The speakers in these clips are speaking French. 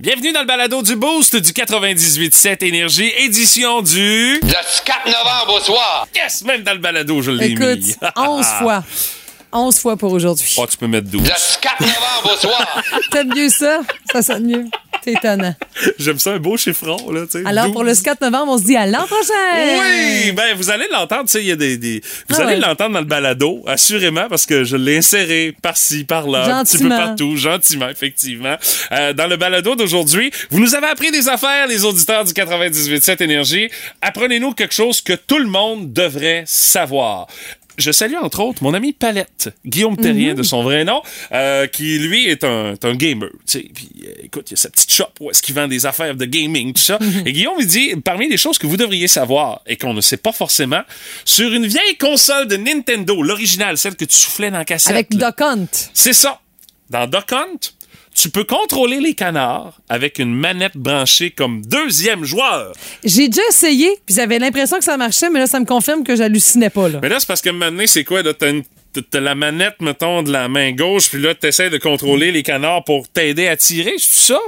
Bienvenue dans le balado du Boost du 98.7 Énergie, édition du... Le 4 novembre au soir. Yes! Même dans le balado, je l'ai Écoute, mis. 11 fois. 11 fois pour aujourd'hui. Oh, tu peux mettre 12. Le 4 novembre au soir. T'aimes mieux ça? Ça sonne mieux. C'est étonnant. J'aime ça, un beau chiffron, là, tu sais. Alors, 12. pour le 4 novembre, on se dit à l'an prochain! Oui, ben vous allez l'entendre, tu sais, il y a des, des- vous Ah allez ouais. l'entendre dans le balado, assurément, parce que je l'ai inséré par-ci, par-là, un petit peu partout, gentiment, effectivement. Euh, dans le balado d'aujourd'hui, vous nous avez appris des affaires, les auditeurs du 98.7 Énergie. Apprenez-nous quelque chose que tout le monde devrait savoir. Je salue entre autres mon ami Palette, Guillaume Terrien Mhm. de son vrai nom, euh, qui lui est un, est un gamer. Puis euh, écoute, il y a sa petite shop où est-ce qu'il vend des affaires de gaming, tout ça. Mhm. Et Guillaume il dit parmi les choses que vous devriez savoir et qu'on ne sait pas forcément, sur une vieille console de Nintendo, l'originale, celle que tu soufflais dans la cassette. Avec. Doc Hunt. C'est ça. Dans Duck Hunt, tu peux contrôler les canards avec une manette branchée comme deuxième joueur. J'ai déjà essayé, puis j'avais l'impression que ça marchait, mais là, ça me confirme que j'hallucinais pas. Là. Mais là, c'est parce que maintenant, c'est quoi? une- t'as la manette, mettons, de la main gauche, puis là, t'essaies de contrôler les canards pour t'aider à tirer, c'est ça?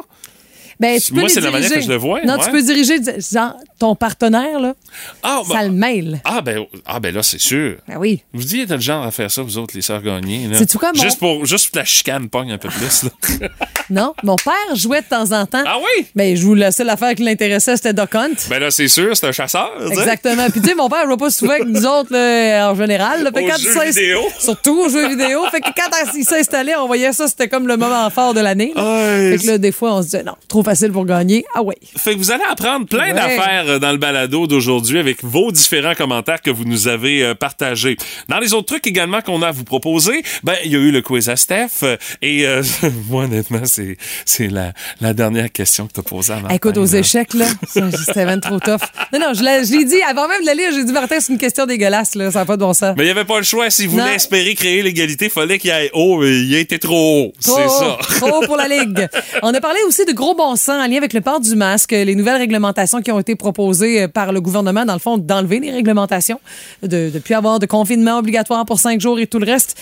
Ben, tu peux Moi, c'est la manière que je le vois, Non, ouais. tu peux diriger, genre, ton partenaire, là, Ah, ça le mêle. ah, ben, ah, ben là, c'est sûr. Ben oui. Vous dites, le genre à faire ça, vous autres, les sœurs gagnées. C'est-tu quoi, mon- Juste pour, juste pour la chicane pogne un peu plus, là. Non, mon père jouait de temps en temps. ah oui? Ben, je vous la seule affaire qui l'intéressait, c'était Doc Hunt. Ben là, c'est sûr, c'est un chasseur. Exactement. Puis tu sais, mon père joue pas souvent avec nous autres là, en général. là. Aux quand jeux vidéo. Surtout aux jeux vidéo. Fait que quand il s'installait, on voyait ça, c'était comme le moment fort de l'année. Fait que là, des fois, on se disait non, trop facile pour gagner. Ah ouais. Fait que vous allez apprendre plein Ouais. d'affaires euh, dans le balado d'aujourd'hui avec vos différents commentaires que vous nous avez euh, partagés. Dans les autres trucs également qu'on a à vous proposer, ben il y a eu le quiz à Steph euh, et euh, moi honnêtement c'est c'est la, la dernière question que t'as posée à Martin. Écoute, aux échecs, là, c'était même trop tough. Non, non, je l'ai dit, avant même de la lire, j'ai dit, Martin, c'est une question dégueulasse, là, ça n'a pas de bon sens. Mais il n'y avait pas le choix. Si vous voulez espérer créer l'égalité, fallait qu'il aille haut. Mais il a été trop haut. C'est ça. Trop haut pour la Ligue. On a parlé aussi de gros bon en lien avec le port du masque, les nouvelles réglementations qui ont été proposées euh, par le gouvernement, dans le fond, d'enlever les réglementations, de ne plus avoir de confinement obligatoire pour cinq jours et tout le reste.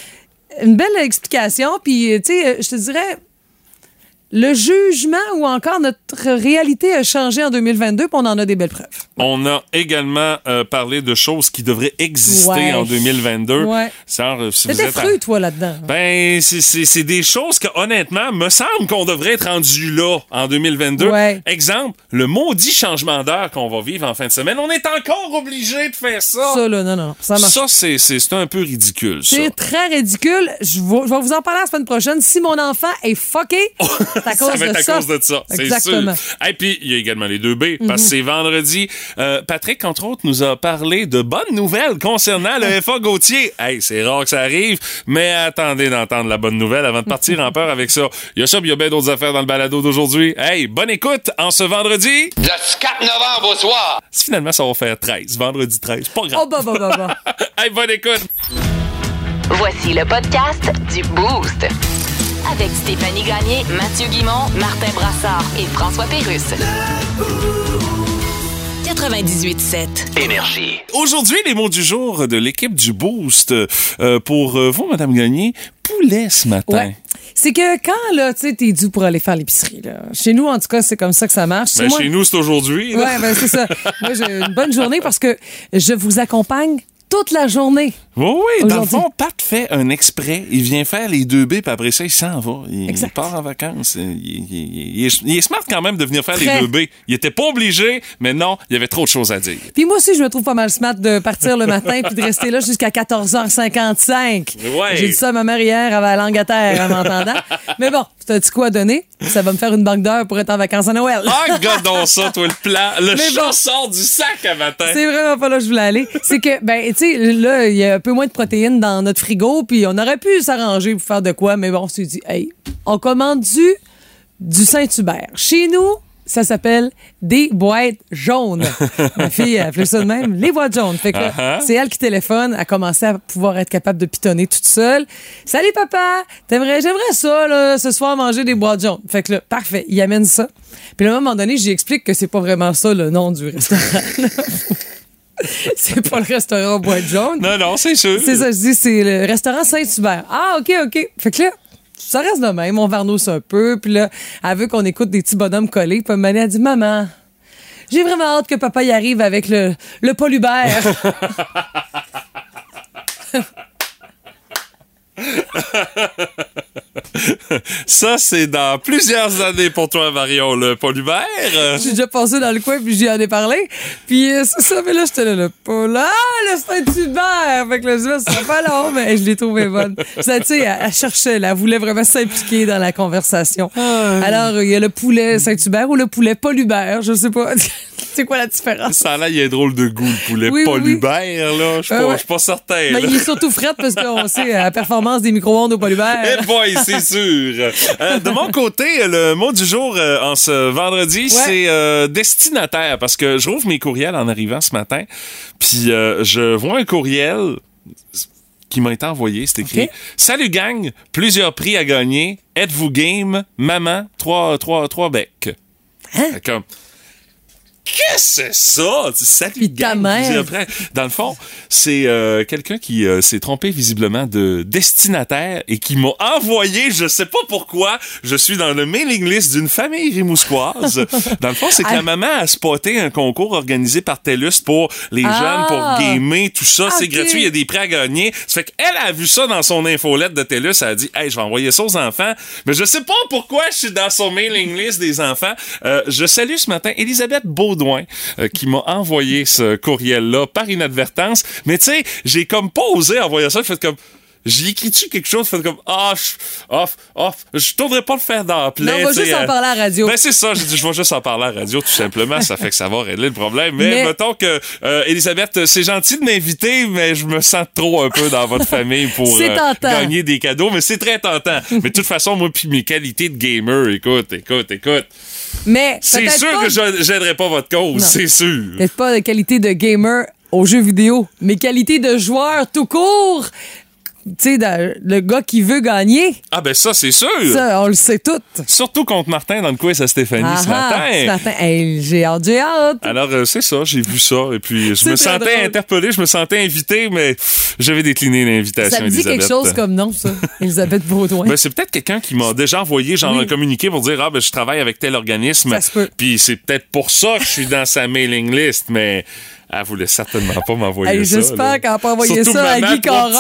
Une belle explication. Puis, euh, tu sais, euh, je te dirais, le jugement ou encore notre réalité a changé en 2022, puis on en a des belles preuves. On a également euh, parlé de choses qui devraient exister Ouais. en 2022. Ouais. Genre, euh, si vous êtes à- toi, là-dedans. Ben, c'est- des choses que, honnêtement, me semble qu'on devrait être rendu là en 2022. Ouais. Exemple, le maudit changement d'heure qu'on va vivre en fin de semaine. On est encore obligé de faire ça. Ça, là, non, non, ça marche Ça, c'est un peu ridicule. C'est très ridicule. Je vais, je vais vous en parler la semaine prochaine. Si mon enfant est fucké, à cause ça va de être à ça. cause de ça, c'est sûr. Exactement. Et puis, il y a également les deux B, parce que c'est vendredi. Euh, Patrick, entre autres, nous a parlé de bonnes nouvelles concernant le FA Gauthier. Hey, c'est rare que ça arrive, mais attendez d'entendre la bonne nouvelle avant de partir en peur avec ça. Il y a ça, puis il y a bien d'autres affaires dans le balado d'aujourd'hui. Hey, bonne écoute en ce vendredi. Le 4 novembre au soir. Finalement, ça va faire 13, vendredi 13. Pas grave. Oh, bah, bah, bah, bah. hey, bonne écoute. Voici le podcast du Boost. Avec Stéphanie Gagné, Mathieu Guimont, Martin Brassard et François Pérusse. 98.7. Énergie. Aujourd'hui, les mots du jour de l'équipe du Boost. Euh, pour euh, vous, Madame Gagné, poulet ce matin. Ouais. C'est que quand, là, tu sais, t'es dû pour aller faire l'épicerie, là. Chez nous, en tout cas, c'est comme ça que ça marche. Ben, Moi- chez nous, c'est aujourd'hui. là. Ouais, ben, c'est ça. Moi, j'ai une bonne journée parce que je vous accompagne toute la journée. Oui, oui, dans le fond, Pat fait un exprès. Il vient faire les deux B, puis après ça, il s'en va. Il, part en vacances. Il, est, il est smart quand même de venir faire Très. les deux B. Il était pas obligé, mais non, il y avait trop de choses à dire. Puis moi aussi, je me trouve pas mal smart de partir le matin puis de rester là jusqu'à 14h55. Ouais. J'ai dit ça à ma mère hier, elle avait la langue à terre en m'entendant. Mais bon, t'as dit quoi à donner? Ça va me faire une banque d'heures pour être en vacances à Noël. Ah, godon ça, toi, le plan. Le bon. sort du sac à matin. C'est vraiment pas là que je voulais aller. C'est que, ben, tu sais, là, il y a un peu moins de protéines dans notre frigo, puis on aurait pu s'arranger pour faire de quoi, mais bon, on s'est dit, hey, on commande du, du Saint-Hubert. Chez nous, ça s'appelle des boîtes jaunes. Ma fille a appelé ça de même, les boîtes jaunes. Fait que ah. c'est elle qui téléphone, a commencé à pouvoir être capable de pitonner toute seule. Salut papa, t'aimerais, j'aimerais ça, là, ce soir manger des boîtes jaunes. Fait que là, parfait, il amène ça. Puis à un moment donné, j'y explique que c'est pas vraiment ça le nom du restaurant. c'est pas le restaurant boîte jaune. Non, non, c'est sûr. C'est ça, je dis, c'est le restaurant Saint-Hubert. Ah, OK, OK. Fait que là, ça reste de même, on varnousse un peu. Puis là, elle veut qu'on écoute des petits bonhommes collés. Puis Mané a dit, maman, j'ai vraiment hâte que papa y arrive avec le, le Paul Hubert. Ça, c'est dans plusieurs années pour toi, Marion, le Paul Hubert. Euh, J'ai déjà passé dans le coin puis j'y en ai parlé. Puis euh, c'est ça, mais là, j'étais là, le Paul, ah, le Saint-Hubert! Fait que là, je dit, pas long, mais je l'ai trouvé bonne. Ça, tu sais, elle, elle cherchait, là, elle voulait vraiment s'impliquer dans la conversation. Alors, il y a le poulet Saint-Hubert ou le poulet Paul Hubert, je sais pas. c'est quoi la différence? Ça là, il y a drôle de goût, le poulet Oui, là. Je suis Euh, pas, ouais. je suis pas certain. Mais là. il est surtout fret parce qu'on sait la performance des micro-ondes au Paul Hubert. Eh boy, c'est sûr. Euh, de mon côté, le mot du jour euh, en ce vendredi, c'est euh, destinataire parce que je rouvre mes courriels en arrivant ce matin, puis euh, je vois un courriel qui m'a été envoyé, c'est écrit. Salut gang, plusieurs prix à gagner. Êtes-vous game Maman, trois trois trois becs. Hein? Comme Qu'est-ce que c'est ça? Salut gang. Dans le fond, c'est euh, quelqu'un qui euh, s'est trompé visiblement de destinataire et qui m'a envoyé, je sais pas pourquoi, je suis dans le mailing list d'une famille rimousquoise. dans le fond, c'est que la Ah. maman a spoté un concours organisé par TELUS pour les Ah. jeunes, pour gamer, tout ça. C'est gratuit, il y a des prix à gagner. Ça fait qu'elle a vu ça dans son infolette de TELUS, elle a dit, hey, je vais envoyer ça aux enfants. Mais je sais pas pourquoi je suis dans son mailing list des enfants. Euh, je salue ce matin Elisabeth Euh, qui m'a envoyé ce courriel-là par inadvertance. Mais tu sais, j'ai comme pas osé envoyer ça. J'ai fait comme, j'y écris-tu quelque chose? Fait comme, ah, je- off, off. Je tournerais pas le faire dans la plaie, Non, on va juste en euh, parler à la radio. Ben, c'est ça. J'ai dit, je vais juste en parler à la radio, tout simplement. Ça fait que ça va régler le problème. Mais, Mais- mettons que, euh, Elisabeth, c'est gentil de m'inviter, mais je me sens trop un peu dans votre famille pour euh, gagner des cadeaux. Mais c'est très tentant. mais de toute façon, moi, puis mes qualités de gamer, écoute, écoute, écoute. Mais C'est sûr pas- que je- j'aiderai pas votre cause. C'est sûr. Peut-être pas de qualité de gamer aux jeux vidéo, mais qualité de joueur tout court. Tu sais, le gars qui veut gagner, Ah, ben ça, c'est sûr. ça, on le sait tout. Surtout contre Martin dans le quiz à Stéphanie ce Ah matin. ce matin. Hey, j'ai hâte, j'ai hâte. Alors, euh, c'est ça, j'ai vu ça. Et puis, je me sentais drôle. interpellé, je me sentais invité, mais j'avais décliné l'invitation. Ça me dit quelque chose comme nom, ça. Elisabeth Baudouin. Ben, c'est peut-être quelqu'un qui m'a déjà envoyé genre Oui. un communiqué pour dire ah ben je travaille avec tel organisme. Ça se peut. Puis c'est peut-être pour ça que je suis dans sa mailing list, mais elle voulait certainement pas m'envoyer Hey, ça. j'espère qu'elle a pas envoyé Surtout ça à Guy becs. Non,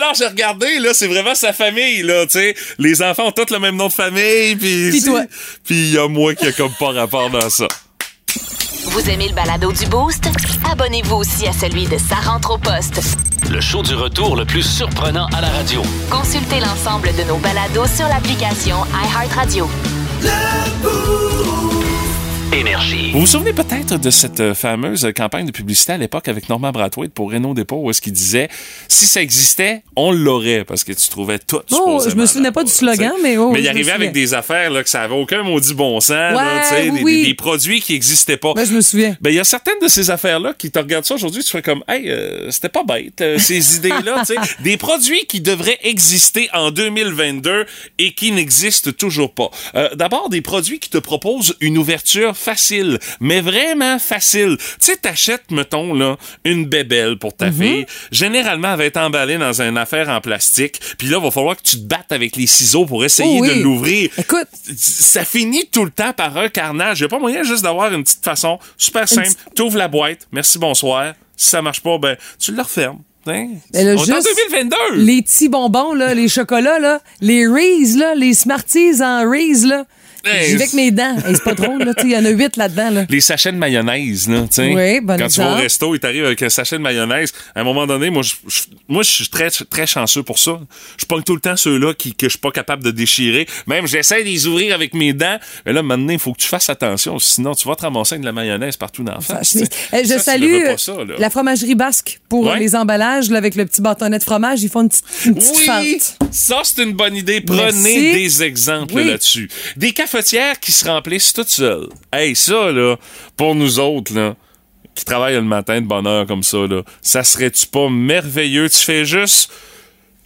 non, j'ai regardé, là, c'est vraiment sa famille, là, tu sais. Les enfants ont tous le même nom de famille, puis... Puis toi. Puis il y a moi qui a comme pas rapport dans ça. Vous aimez le balado du Boost? Abonnez-vous aussi à celui de Sa rentre au poste. Le show du retour le plus surprenant à la radio. Consultez l'ensemble de nos balados sur l'application iHeartRadio. Énergie. Vous vous souvenez peut-être de cette euh, fameuse campagne de publicité à l'époque avec Norman Brathwaite pour Renault Dépôt où est-ce qu'il disait si ça existait, on l'aurait parce que tu trouvais tout. Oh, je me souvenais pas du slogan, mais oh, Mais il arrivait avec des affaires là, que ça avait aucun maudit bon sens, là, Ouais, tu sais, oui, des, oui. des- des produits qui n'existaient pas. Ben, je me souviens. Ben, il y a certaines de ces affaires-là qui te regardent ça aujourd'hui, tu fais comme, hey, euh, c'était pas bête, euh, ces idées-là, tu sais. Des produits qui devraient exister en 2022 et qui n'existent toujours pas. Euh, D'abord, des produits qui te proposent une ouverture facile, mais vraiment facile. Tu sais, t'achètes, mettons, là, une bébelle pour Mhm. ta fille. Généralement, elle va être emballée dans une affaire en plastique. Puis là, il va falloir que tu te battes avec les ciseaux pour essayer Oh oui. de l'ouvrir Écoute, ça finit tout le temps par un carnage. Il n'y a pas moyen juste d'avoir une petite façon super simple. petite- Tu ouvres la boîte, merci, bonsoir. Si ça marche pas, ben, tu le refermes. Hein? Là, On est en juste 2022! les petits bonbons, là, les chocolats, là, les Reese, là, les Smarties en Reese, là. J'y vais avec mes dents. Hey, c'est pas drôle, là. Il y en a huit là-dedans, là. Les sachets de mayonnaise, là, tu sais. Oui, bon Quand tu vas au resto, il t'arrive avec un sachet de mayonnaise. À un moment donné, moi, je, je- moi, je suis très, très chanceux pour ça. Je pogne tout le temps ceux-là qui, que je suis pas capable de déchirer. Même, j'essaie de les ouvrir avec mes dents. Mais là, maintenant, il faut que tu fasses attention. Sinon, tu vas te ramasser avec de la mayonnaise partout dans la face. je Ça, salue ça, la fromagerie basque pour Ouais. les emballages là, avec le petit bâtonnet de fromage. Ils font une petite, une petite Oui, fente. ça c'est une bonne idée. Prenez Merci. des exemples Oui. là-dessus. Des qui se remplissent toutes seules. Hey, ça là, pour nous autres là, qui travaillent le matin de bonne heure comme ça là, ça serait-tu pas merveilleux? Tu fais juste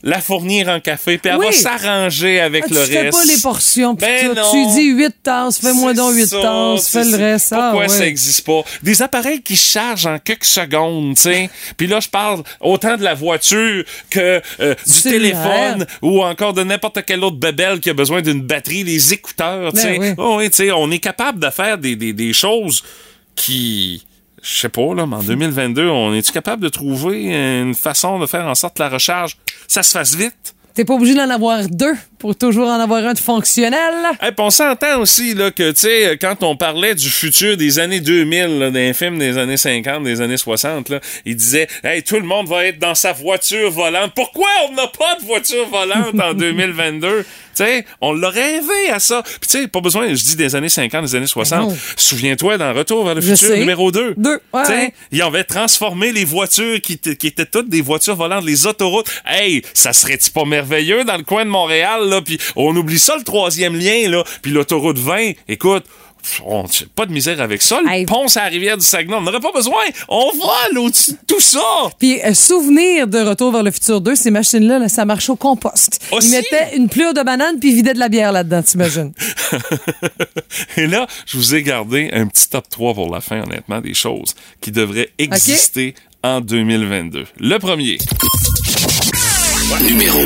la fournir en café, puis elle Oui. va s'arranger avec Ah, tu le fais reste. pas les portions. Ben non. Tu dis 8 tasses, fais-moi donc 8 ça, tasses, fais le reste. Ah, Pourquoi ouais. ça existe pas? Des appareils qui chargent en quelques secondes, tu sais. Puis là, je parle autant de la voiture que euh, du téléphone ou encore de n'importe quelle autre bébelle qui a besoin d'une batterie, les écouteurs, tu sais. Ben oui. Oh, oui, tu on est capable de faire des, des, des choses qui... Je sais pas, là, mais en 2022, on est-tu capable de trouver une façon de faire en sorte que la recharge, ça se fasse vite? T'es pas obligé d'en avoir deux pour toujours en avoir un de fonctionnel. Hey, on s'entend aussi là, que, tu sais, quand on parlait du futur des années 2000, là, des films des années 50, des années 60, là, il disait Hey, tout le monde va être dans sa voiture volante. Pourquoi on n'a pas de voiture volante en 2022? Tu sais, on l'a rêvé à ça. Puis, tu sais, pas besoin, je dis des années 50, des années 60. non. Souviens-toi, dans Retour vers le Je futur, sais. numéro 2. Deux, ouais, ils avaient transformé les voitures qui, t- qui étaient toutes des voitures volantes, les autoroutes. Hey, ça serait-tu pas merveilleux dans le coin de Montréal, là? Puis on oublie ça, le troisième lien, là. Puis l'autoroute 20, écoute, on pas de misère avec ça. Le Hey. pont à la rivière du Saguenay, on n'aurait pas besoin. On vole au-dessus de tout ça. Puis, euh, souvenir de Retour vers le futur 2, ces machines-là, là, ça marche au compost. Aussi? Ils mettaient une plure de banane puis ils vidaient de la bière là-dedans, t'imagines? Et là, je vous ai gardé un petit top 3 pour la fin, honnêtement, des choses qui devraient exister en 2022. Le premier. Numéro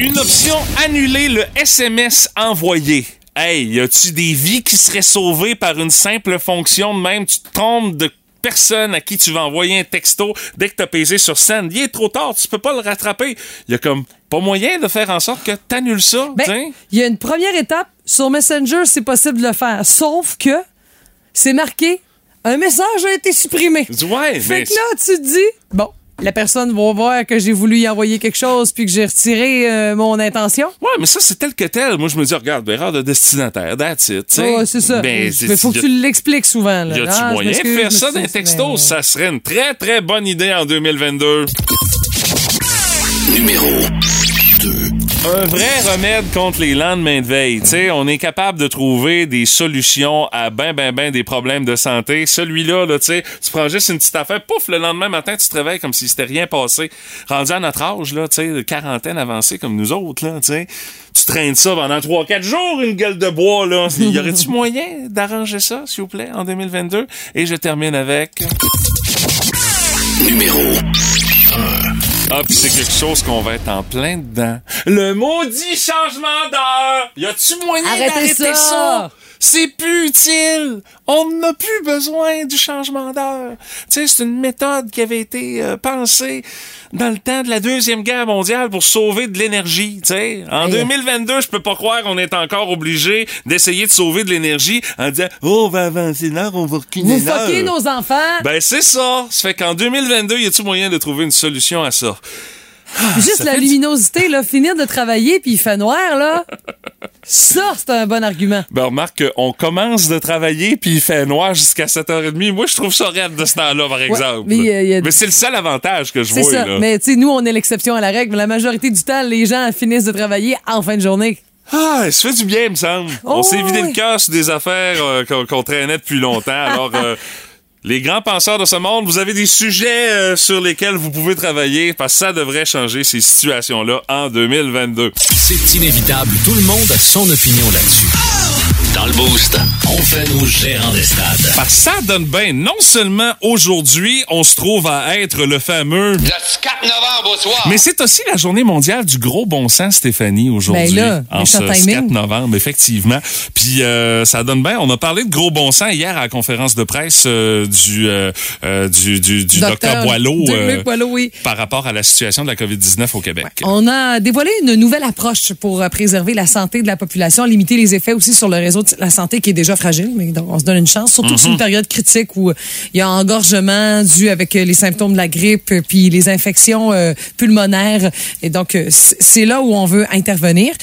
Une option annuler le SMS envoyé. Hey, y a-tu des vies qui seraient sauvées par une simple fonction de même? Tu te trompes de personne à qui tu vas envoyer un texto dès que t'as pesé sur send. Il est trop tard, tu peux pas le rattraper. Y a comme pas moyen de faire en sorte que t'annules ça, Ben, il y a une première étape. Sur Messenger, c'est possible de le faire. Sauf que c'est marqué un message a été supprimé. Ouais, Fait mais que là, tu te dis, bon, la personne va voir que j'ai voulu y envoyer quelque chose puis que j'ai retiré euh, mon intention? Ouais, mais ça, c'est tel que tel. Moi, je me dis, regarde, erreur de destinataire, that's it. tu sais. Ouais, c'est ça. Ben, Mais faut que tu l'expliques souvent. Là. Y a-tu Ah, je moyen de faire ça d'un texto? mais- Ça serait une très, très bonne idée en 2022. Numéro 2 Un vrai remède contre les lendemains de veille. Tu sais, on est capable de trouver des solutions à ben, ben, ben des problèmes de santé. Celui-là, là, tu sais, tu prends juste une petite affaire, pouf, le lendemain matin, tu te réveilles comme si c'était rien passé. Rendu à notre âge, là, tu quarantaine avancée comme nous autres, là, tu sais, tu traînes ça pendant 3-4 jours, une gueule de bois, là. Y aurait-tu moyen d'arranger ça, s'il vous plaît, en 2022? Et je termine avec... Numéro Ah, puis c'est quelque chose qu'on va être en plein dedans. Le maudit changement d'heure! Y a-tu moyen Arrêtez d'arrêter ça! ça? C'est plus utile! On n'a plus besoin du changement d'heure. Tu sais, c'est une méthode qui avait été euh, pensée dans le temps de la Deuxième Guerre mondiale pour sauver de l'énergie, tu sais. En Aïe. 2022, je peux pas croire qu'on est encore obligé d'essayer de sauver de l'énergie en disant « Oh, on va avancer l'heure, on va reculer Vous fuckez nos enfants. Ben, c'est ça. Ça fait qu'en 2022, y a-tu moyen de trouver une solution à ça? Juste ça la du- luminosité, là, finir de travailler puis il fait noir, là. Ça, c'est un bon argument. Ben, remarque qu'on commence de travailler puis il fait noir jusqu'à 7h30. Moi, je trouve ça raide de ce temps-là, par exemple. mais, euh, a- Mais c'est le seul avantage que je C'est vois, ça. là. Mais tu sais, nous, on est l'exception à la règle. Mais la majorité du temps, les gens finissent de travailler en fin de journée. Ah, ça fait du bien, il me semble. Oh, On s'est vidé le cœur sur des affaires euh, qu'on qu'on traînait depuis longtemps. Alors, euh, les grands penseurs de ce monde, vous avez des sujets euh, sur lesquels vous pouvez travailler parce que ça devrait changer ces situations-là en 2022. C'est inévitable, tout le monde a son opinion là-dessus. Dans le Boost, on fait nos gérants d'estrade. Parce que ça donne bien. Non seulement aujourd'hui, on se trouve à être le fameux... Le 4 novembre au soir. Mais c'est aussi la journée mondiale du gros bon sens, Stéphanie, aujourd'hui. Ben là, en ce méchant timing. 4 novembre, effectivement. Puis euh, ça donne bien. On a parlé de gros bon sens hier à la conférence de presse euh, du, euh, euh, du, du, du docteur Boileau euh, Boileau, oui. par rapport à la situation de la COVID-19 au Québec. On a dévoilé une nouvelle approche pour préserver la santé de la population, limiter les effets aussi sur le réseau la santé qui est déjà fragile, mais donc on se donne une chance, surtout que c'est une période critique où il y a engorgement dû avec euh, les symptômes de la grippe euh, puis les infections euh, pulmonaires. Et donc, c'est là où on veut intervenir.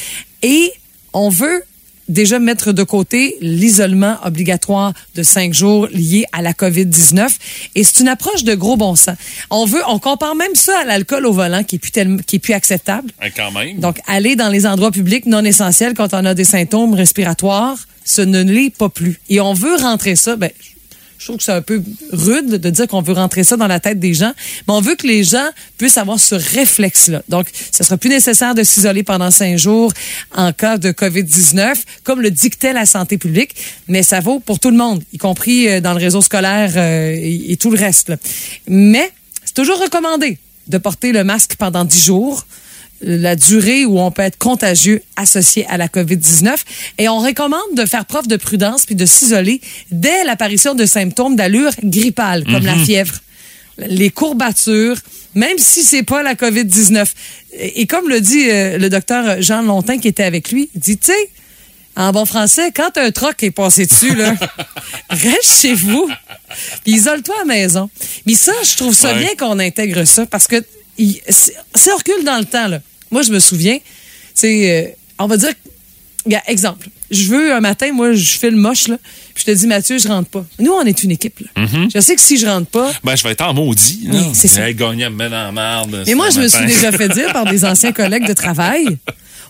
Et on veut déjà mettre de côté l'isolement obligatoire de cinq jours lié à la COVID-19. Et c'est une approche de gros bon sens. On veut, on compare même ça à l'alcool au volant qui est plus tellement, qui est plus acceptable. Quand même. Donc, aller dans les endroits publics non essentiels quand on a des symptômes respiratoires, ce ne l'est pas plus. Et on veut rentrer ça, ben, Je trouve que c'est un peu rude de dire qu'on veut rentrer ça dans la tête des gens, mais on veut que les gens puissent avoir ce réflexe-là. Donc, ce sera plus nécessaire de s'isoler pendant cinq jours en cas de COVID-19, comme le dictait la santé publique, mais ça vaut pour tout le monde, y compris euh, dans le réseau scolaire euh, et, tout le reste. Mais c'est toujours recommandé de porter le masque pendant 10 jours la durée où on peut être contagieux associé à la COVID-19 et on recommande de faire preuve de prudence puis de s'isoler dès l'apparition de symptômes d'allure grippale comme la fièvre, les courbatures, même si c'est pas la COVID-19. Et, et comme le dit euh, le docteur Jean Longtin qui était avec lui, il dit tu sais en bon français, quand un troc est passé dessus, là, reste chez vous. Isole-toi à la maison. Mais ça, je trouve ça Ouais. bien qu'on intègre ça parce que il- on recule dans le temps. Là. Moi, je me souviens, c'est, euh, on va dire, regarde, exemple, je veux un matin, moi, je fais le moche, là, puis je te dis, Mathieu, je rentre pas. Nous, on est une équipe. Là. Je sais que si je rentre pas, Ben, je vais être en maudit. Oui, c'est ça. Gagner à me mettre en marde. mais moi, je me suis déjà fait dire par des anciens collègues de travail,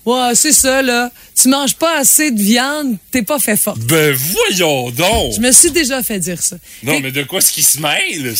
ouais, c'est ça, là, tu manges pas assez de viande, t'es pas fait fort. Ben, voyons donc! Je me suis déjà fait dire ça. Non, Fait- mais de quoi est-ce qu'il se mêle?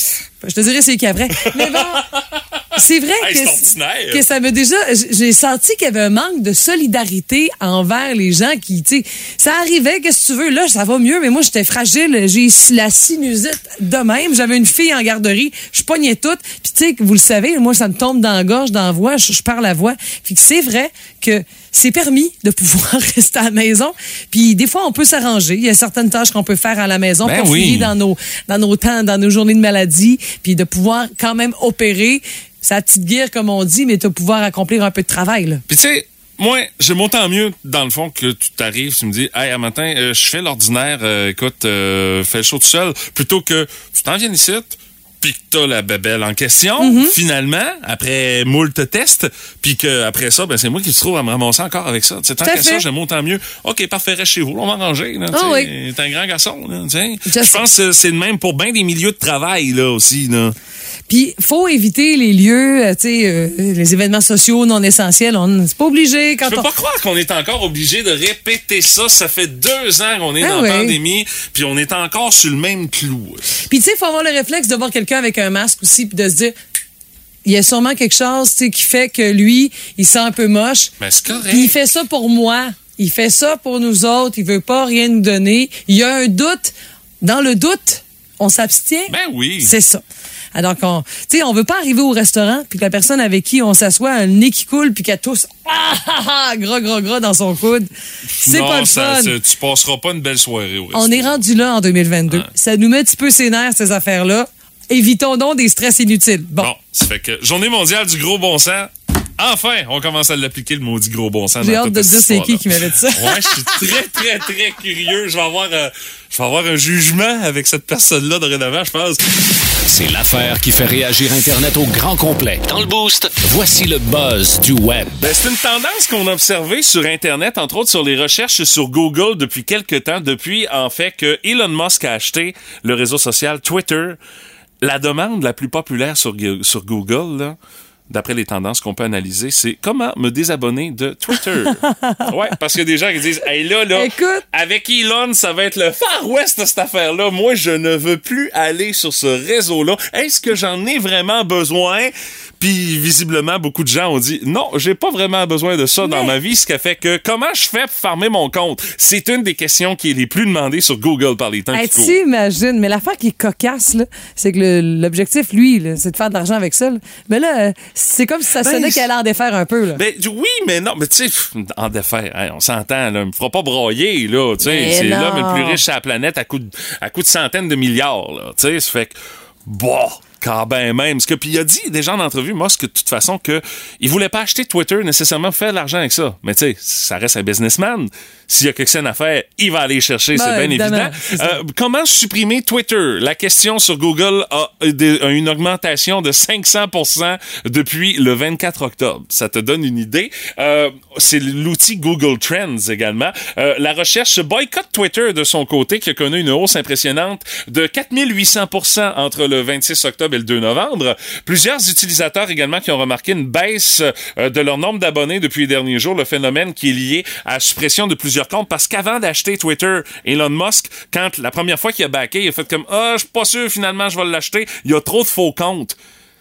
Je te dirais c'est vrai. Mais bon, c'est vrai Hey, que, que ça me déjà. J'ai senti qu'il y avait un manque de solidarité envers les gens qui, tu sais, ça arrivait, qu'est-ce que tu veux, là, ça va mieux, mais moi, j'étais fragile. J'ai la sinusite de même. J'avais une fille en garderie, je pognais toute. Puis, tu sais, vous le savez, moi, ça me tombe dans la gorge, dans la voix, je, je parle la voix. Puis, c'est vrai que c'est permis de pouvoir rester à la maison. Puis, des fois, on peut s'arranger. Il y a certaines tâches qu'on peut faire à la maison Ben pour oui. dans nos, dans nos temps, dans nos journées de maladie, puis de pouvoir quand même opérer sa petite guerre, comme on dit, mais de pouvoir accomplir un peu de travail. Là. Puis tu sais, moi, j'aime autant mieux, dans le fond, que tu t'arrives, tu me dis, hey, un matin, euh, je fais l'ordinaire, euh, écoute, euh, fais le show tout seul, plutôt que tu t'en viens ici, puis que t'as la bébelle en question, Mm-hmm. finalement, après moult tests, puis que après ça, ben c'est moi qui se trouve à me ramasser encore avec ça. Tu sais, tant qu'à ça, j'aime autant mieux. OK, parfait, reste chez vous, on va ranger. Tu Ah sais. oui. T'es un grand garçon. Tu. Je pense que c'est le même pour bien des milieux de travail là aussi. Là. Puis, faut éviter les lieux, euh, tu sais, euh, les événements sociaux non essentiels. On c'est pas obligé quand Je peux on... pas croire qu'on est encore obligé de répéter ça. Ça fait deux ans qu'on est Ah dans la pandémie, puis on est encore sur le même clou. Puis, tu sais, faut avoir le réflexe de voir quelqu'un avec un masque aussi, puis de se dire, il y a sûrement quelque chose, qui fait que lui, il sent un peu moche. Ben, c'est correct. Il fait ça pour moi. Il fait ça pour nous autres. Il veut pas rien nous donner. Il y a un doute. Dans le doute, on s'abstient. Ben oui. C'est ça. Alors qu'on, tu sais, on veut pas arriver au restaurant puis que la personne avec qui on s'assoit a le nez qui coule puis qu'elle tousse ah, ah, ah, gras gras gras dans son coude. C'est pas le ça- fun. tu passeras pas une belle soirée au. On est rendu là en 2022. Ça nous met un petit peu ses nerfs ces affaires-là. Évitons donc des stress inutiles. Bon. Bon, ça fait que journée mondiale du gros bon sens. Enfin, on commence à l'appliquer le maudit gros bon sens. J'ai hâte de dire c'est qui qui m'avait dit ça. Ouais, je suis très, très, très curieux. Je vais avoir, euh, je vais avoir un jugement avec cette personne-là dorénavant, je pense. C'est l'affaire qui fait réagir Internet au grand complet. Dans le boost, voici le buzz du web. Ben, c'est une tendance qu'on a observée sur Internet, entre autres sur les recherches sur Google depuis quelques temps, depuis en fait que Elon Musk a acheté le réseau social Twitter. La demande la plus populaire sur, sur Google, là, d'après les tendances qu'on peut analyser, c'est comment me désabonner de Twitter. ouais, parce qu'il y a des gens qui disent, hey là, là, Écoute. avec Elon, ça va être le Far West de cette affaire-là. Moi, je ne veux plus aller sur ce réseau-là. Est-ce que j'en ai vraiment besoin? Puis visiblement, beaucoup de gens ont dit non, j'ai pas vraiment besoin de ça dans ma vie, ce qui a fait que comment je fais pour farmer mon compte? C'est une des questions qui est les plus demandées sur Google par les temps Hey, qui courent. tu imagines, mais l'affaire qui est cocasse, là, c'est que l'objectif, lui, c'est de faire de l'argent avec ça. là. Mais là, euh, c'est comme si ça Ben, sonnait c'est- qu'elle allait en défaire un peu. Là. Ben, oui, mais non, mais tu sais, en défaire, hein, on s'entend, là, me fera pas broyer, là, tu sais, c'est l'homme le plus riche sur la planète à coup de, à coup de centaines de milliards, là, tu sais, ça fait que, bon, quand ben même, ce que, puis il a dit déjà en entrevue, Musk, de toute façon, que il voulait pas acheter Twitter nécessairement pour faire de l'argent avec ça, mais tu sais, ça reste un businessman, s'il y a quelque chose à faire, il va aller chercher, Ben, c'est bien évidemment, évident. Euh, comment supprimer Twitter? La question sur Google a une augmentation de 500% depuis le 24 octobre. Ça te donne une idée. Euh, c'est l'outil Google Trends également. Euh, la recherche boycott Twitter de son côté qui a connu une hausse impressionnante de 4800% entre le 26 octobre et le 2 novembre. Plusieurs utilisateurs également qui ont remarqué une baisse euh, de leur nombre d'abonnés depuis les derniers jours, le phénomène qui est lié à la suppression de plusieurs comptes parce qu'avant d'acheter Twitter, Elon Musk, quand la première fois qu'il a backé, il a fait comme ah, je suis pas sûr finalement je vais l'acheter, il y a trop de faux comptes.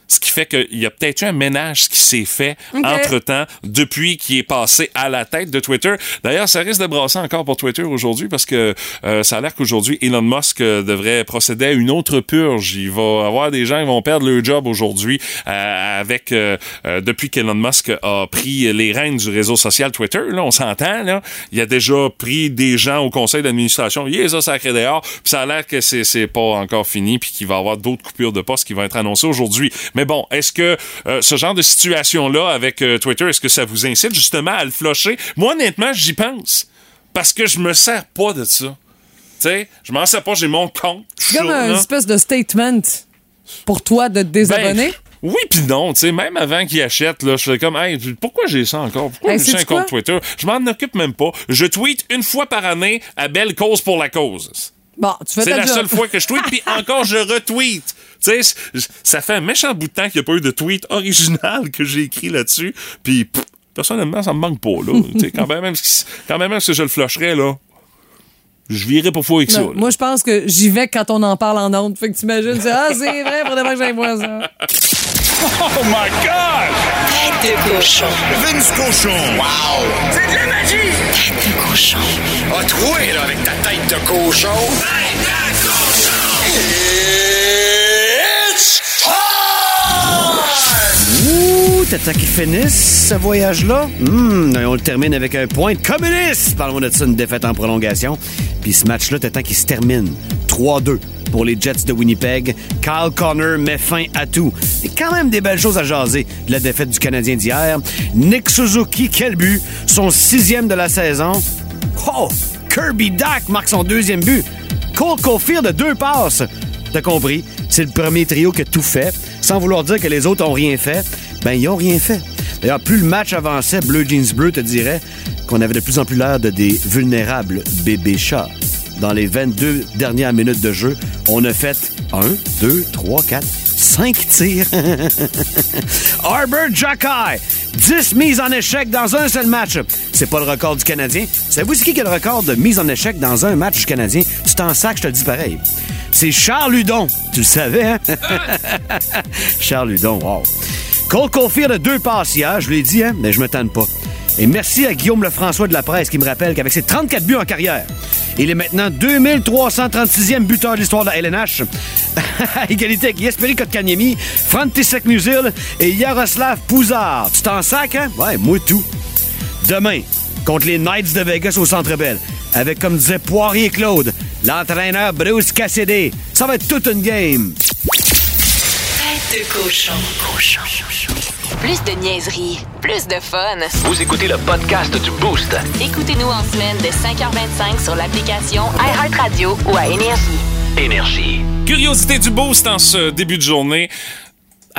Ce qui fait qu'il y a peut-être eu un ménage qui s'est fait entre-temps depuis qu'il est passé à la tête de Twitter. D'ailleurs, ça risque de brasser encore pour Twitter aujourd'hui parce que euh, ça a l'air qu'aujourd'hui, Elon Musk euh, devrait procéder à une autre purge. Il va avoir des gens qui vont perdre leur job aujourd'hui euh, avec euh, euh, depuis qu'Elon Musk a pris les rênes du réseau social Twitter. Là, on s'entend. Là, il a déjà pris des gens au conseil d'administration. Il est ça sacré dehors. Puis ça a l'air que c'est c'est pas encore fini puis qu'il va y avoir d'autres coupures de postes qui vont être annoncées aujourd'hui. Mais bon, est-ce que euh, ce genre de situation-là avec euh, Twitter, est-ce que ça vous incite justement à le flusher? Moi, honnêtement, j'y pense. Parce que je me sers pas de ça. Tu sais, je m'en sers pas, j'ai mon compte. C'est comme là. espèce de statement pour toi de te désabonner. Ben, oui puis non, tu sais, même avant qu'il achète, là, je fais comme, hey, pourquoi j'ai ça encore? Pourquoi Hey, j'ai ça un compte? Twitter? Je m'en occupe même pas. Je tweete une fois par année à belle cause pour la cause. Bon, tu fais C'est la job. seule fois que je tweete, puis encore je retweet. Tu sais, ça fait un méchant bout de temps qu'il n'y a pas eu de tweet original que j'ai écrit là-dessus. Puis, pff, personnellement, ça me manque pas, là. Tu sais, quand même, même si, quand même, même si je le flusherais, là, je virais pas fou avec ça. Là. moi, je pense que j'y vais quand on en parle en ondes. Fait que t'imagines, c'est Ah, c'est vrai, faudrait que j'aille voir ça. Oh my God! Tête de cochon. Vince Cochon! Wow! Tête de cochon. A troué, là, avec ta tête de cochon! Tête de cochon! It's time! Ouh, t'attends qu'il finisse ce voyage-là? Hum, on le termine avec un point de communiste. Parlons de ça, une défaite en prolongation. Puis ce match-là, t'attends qu'il se termine. 3-2 pour les Jets de Winnipeg. Kyle Connor met fin à tout. A quand même des belles choses à jaser de la défaite du Canadien d'hier. Nick Suzuki, quel but? Son sixième de la saison. Oh! Kirby Dack marque son deuxième but. Cole Caulfield de deux passes. T'as compris? C'est le premier trio qui a tout fait. Sans vouloir dire que les autres ont rien fait, ben ils ont rien fait. D'ailleurs, plus le match avançait, Bleu Jeans Bleu te dirait qu'on avait de plus en plus l'air de des vulnérables bébés chats. Dans les 22 dernières minutes de jeu, on a fait 1, 2, 3, 4, 5 tirs. Arbor Jacky, 10 mises en échec dans un seul match. C'est pas le record du Canadien. Savez-vous c'est qui a le record de mise en échec dans un match du Canadien? Tu t'en sacs, je te le dis pareil. C'est Charles Ludon. Tu le savais, hein? Charles Ludon, wow. Cole Caulfield a deux passes hier, je l'ai dit, hein, mais je me tente pas. Et merci à Guillaume Lefrançois de la presse qui me rappelle qu'avec ses 34 buts en carrière, il est maintenant 2336e buteur de l'histoire de la LNH. à égalité avec Jesperi Kotkaniemi, František Musil et Yaroslav Pouzard. Tu t'en sacs, hein? Ouais, moi tout. Demain, contre les Knights de Vegas au Centre Bell, avec, comme disait Poirier Claude, l'entraîneur Bruce Cassidy. Ça va être toute une game. Tête de cochon. Cochon. Plus de niaiserie, plus de fun. Vous écoutez le podcast du Boost. Écoutez-nous en semaine de 5h25 sur l'application iHeartRadio ou à Énergie. Énergie. Curiosité du boost en ce début de journée.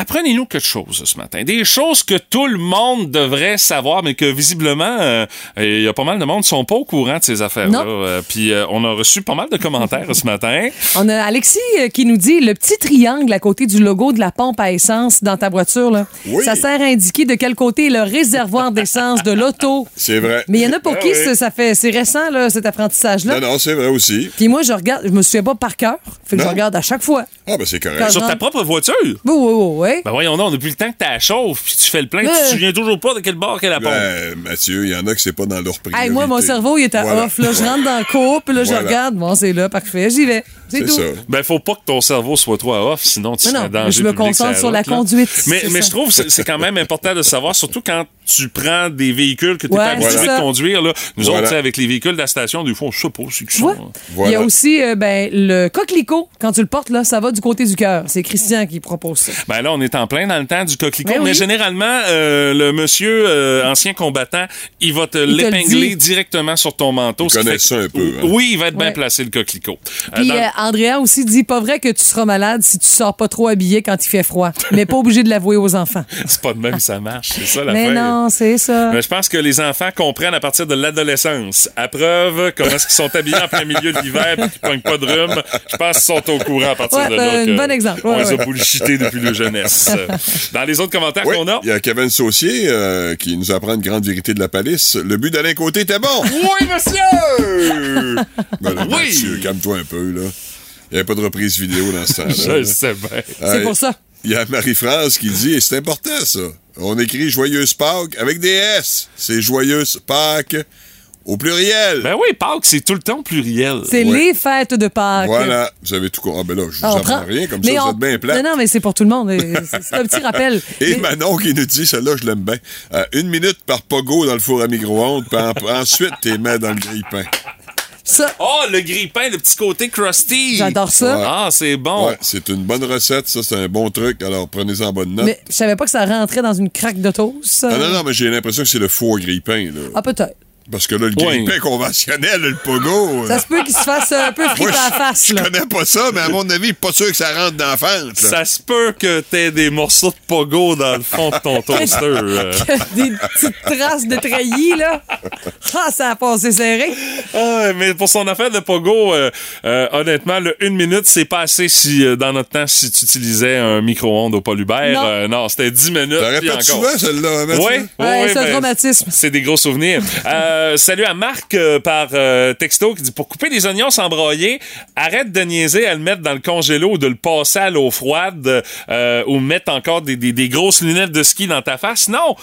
Apprenez-nous quelque chose ce matin. Des choses que tout le monde devrait savoir, mais que visiblement, euh, il y a pas mal de monde qui sont pas au courant de ces affaires-là. Euh, Puis euh, on a reçu pas mal de commentaires ce matin. On a Alexis qui nous dit le petit triangle à côté du logo de la pompe à essence dans ta voiture, là, Oui. ça sert à indiquer de quel côté est le réservoir d'essence de l'auto. C'est vrai. Mais il y en a pour Ah qui oui. ça, ça fait. C'est récent, là, cet apprentissage-là. Non, non, c'est vrai aussi. Puis moi, je regarde, je me souviens pas par cœur. Fait que je regarde à chaque fois. Ah, ben c'est correct. Sur ta propre voiture? Oui, oui, oui, oui. Ben voyons donc, depuis le temps que t'as chauffe, puis tu fais le plein, tu te Ouais. souviens toujours pas de quel bord qu'elle a la pompe. Ben, Mathieu, il y en a que c'est pas dans leur priorité. Hey, moi, mon cerveau, il est à Voilà. off. Là. Je rentre dans le cours, puis là, je regarde. Bon, c'est là, parfait, j'y vais. C'est tout. ça. Ben, faut pas que ton cerveau soit trop à off, sinon tu seras danger je me concentre la sur la là. conduite, Mais, mais je trouve que c'est quand même important de savoir, surtout quand tu prends des véhicules que tu n'es Ouais, pas habitué de conduire. Là. Nous Voilà. autres, sais, avec les véhicules de la station, des fois, on sait pas c'est que ça. Ouais. hein. Il y a aussi euh, ben, le coquelicot. Quand tu le portes, là, ça va du côté du cœur. C'est Christian qui propose ça. Ben là, on est en plein dans le temps du coquelicot, Ben mais oui. généralement, euh, le monsieur euh, ancien combattant, il va te le l'épingler directement sur ton manteau. Il connaît ça un peu, hein. Oui, il va être bien placé, le coquelicot. Euh, Puis dans- euh, Andrea aussi dit pas vrai que tu seras malade si tu sors pas trop habillé quand il fait froid. Mais pas obligé de l'avouer aux enfants. C'est pas de même, ça marche. C'est ça la Mais non, Non, c'est ça. Mais je pense que les enfants comprennent à partir de l'adolescence. À preuve, comment est-ce qu'ils sont habillés en plein milieu de l'hiver et qu'ils pognent pas de rhume, je pense qu'ils sont au courant à partir Ouais, de ben, là. un bon exemple. Ouais, on les a ouais. bullshités depuis Dans les autres commentaires Oui, qu'on a, il y a Kevin Saucier euh, qui nous apprend une grande vérité de la palisse. Le but d'Alain Côté était bon. Oui, monsieur! Ben là, Oui. Mathieu, calme-toi un peu, là. Il n'y avait pas de reprise vidéo dans ce temps-là. Je là. sais bien. C'est pour ça. Il y a Marie-France qui dit, et c'est important ça, on écrit Joyeuse Pâques avec des S. C'est Joyeuse Pâques au pluriel. Ben oui, Pâques, c'est tout le temps pluriel. C'est Ouais. les fêtes de Pâques. Voilà, vous avez tout compris. Ah ben là, je vous apprends prend- rien, comme Mais ça, vous êtes bien plat. Non, non, mais c'est pour tout le monde. C'est un petit rappel. Et Mais- Manon qui nous dit, celle-là, je l'aime bien. Euh, une minute par pogo dans le four à micro-ondes, puis en- ensuite, t'es mets dans le grille-pain. ça, Oh, le grille-pain, le petit côté crusty. j'adore ça. Ah, c'est bon. Ouais, c'est une bonne recette, ça, c'est un bon truc. Alors, prenez-en bonne note. Mais je savais pas que ça rentrait dans une craque de toast. Ah non, non, mais j'ai l'impression que c'est le four grille-pain, là. Ah, peut-être. Parce que là, le Ouais. grille-pain conventionnel, le pogo... Ça euh, se peut qu'il se fasse un peu frite à la face, je connais pas ça, mais à mon avis, pas sûr que ça rentre dans la fente. là. Ça se peut que t'aies des morceaux de pogo dans le fond de ton toaster. euh. Des petites traces de treillis, là. Ah, ça a passé serré. Ah, mais pour son affaire de pogo, euh, euh, honnêtement, le une minute, c'est pas assez si, euh, dans notre temps, si tu utilisais un micro-ondes au polybère. Non. Euh, non, c'était 10 minutes. Répètes encore. souvent, celle-là, Mathieu? Oui, Ouais, c'est un traumatisme. C'est des gros souvenirs. Euh, salut à Marc euh, par euh, texto qui dit pour couper des oignons sans broyer, arrête de niaiser à le mettre dans le congélo ou de le passer à l'eau froide euh, ou mettre encore des, des, des grosses lunettes de ski dans ta face. Non,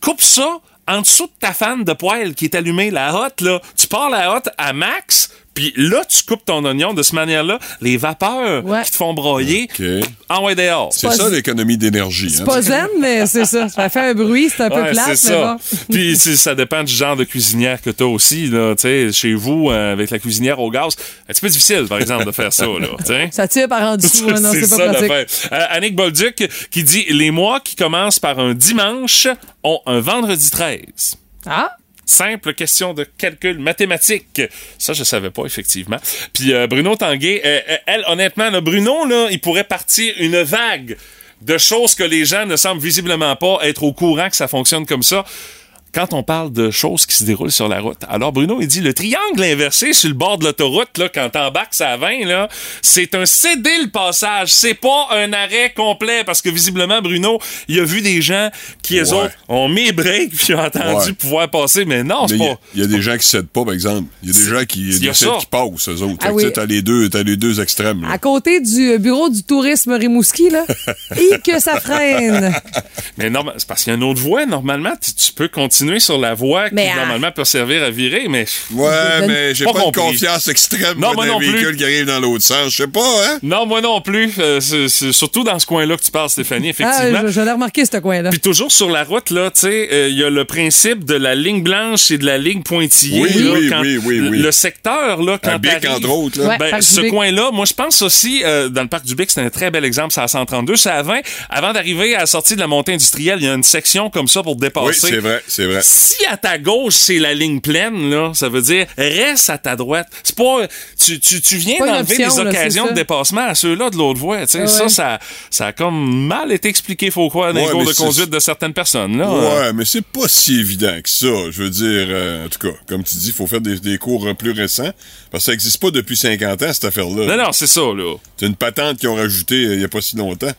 coupe ça en dessous de ta fan de poêle qui est allumée, la hotte, là. Tu pars la hotte à max, puis là, tu coupes ton oignon de cette manière-là. Les vapeurs Ouais. qui te font broyer, OK. envoie dehors. C'est ça, l'économie d'énergie. C'est hein. pas zen, mais c'est ça. Ça fait un bruit, c'est un peu Ouais, plate, c'est mais ça. bon. Puis tu ça dépend du genre de cuisinière que t'as aussi. Là, Tu sais, chez vous, euh, avec la cuisinière au gaz, un petit peu difficile, par exemple, de faire ça. Là, tu. Ça tire par en dessous, hein, non, c'est pas ça pratique. Euh, Annick Bolduc qui dit Les mois qui commencent par un dimanche ont un vendredi 13. Ah, Simple question de calcul mathématique. Ça, je savais pas, effectivement. Puis euh, Bruno Tanguay, euh, euh, elle, honnêtement, là, Bruno, là, il pourrait partir une vague de choses que les gens ne semblent visiblement pas être au courant que ça fonctionne comme ça. Quand on parle de choses qui se déroulent sur la route. Alors, Bruno, il dit le triangle inversé sur le bord de l'autoroute, là, quand t'embarques à 20, là, c'est un céder le passage. C'est pas un arrêt complet parce que visiblement, Bruno, il a vu des gens qui, eux Ouais. autres, ont mis les breaks puis ont attendu Ouais. pouvoir passer. Mais non, c'est Mais il y a- pas. il y, a des gens qui cèdent pas, par exemple. Il y a des gens qui il y a ça. qui passent, eux autres. Ah oui. tu t'as les deux, t'as les deux extrêmes. là. à côté du euh, bureau du tourisme Rimouski, là. Et que ça freine. Mais c'est parce qu'il y a une autre voie. Normalement, tu, tu peux continuer sur la voie qui, ah. normalement, peut servir à virer, mais... Ouais, mais j'ai Pas pas, de compris. confiance extrême Non, moi, dans non les plus. véhicules qui arrivent dans l'autre sens. Je sais pas, hein? Non, moi non plus. Euh, c'est- surtout dans ce coin-là que tu parles, Stéphanie, Ah, effectivement. je, je l'ai remarqué, ce coin-là. Puis toujours sur la route, là, tu sais, euh, il y a le principe de la ligne blanche et de la ligne pointillée. Oui, là, oui, quand- oui, oui, oui. Le secteur, là, quand Un bic, entre autres, là. Ouais. Ben, ce coin-là, moi, je pense aussi, euh, dans le parc du Bic, c'est un très bel exemple, c'est à 132, c'est à 20. Avant d'arriver à la sortie de la montée industrielle, il y a une section comme ça pour dépasser. Oui, c'est vrai, c'est vrai. Si à ta gauche, c'est la ligne pleine, là, ça veut dire reste à ta droite. C'est pas. Tu, tu, tu viens d'enlever là, occasions de dépassement à ceux-là de l'autre voie. tu sais. Ouais, Ça, ça, ça a comme mal été expliqué, faut croire, dans les cours de conduite de certaines personnes. Là. Ouais, mais c'est pas si évident que ça. Je veux dire, euh, en tout cas, comme tu dis, il faut faire des, des cours euh, plus récents. Parce que ça existe pas depuis 50 ans, cette affaire-là. Non, non, c'est ça, là. C'est une patente qu'ils ont rajoutée euh, il y a pas si longtemps.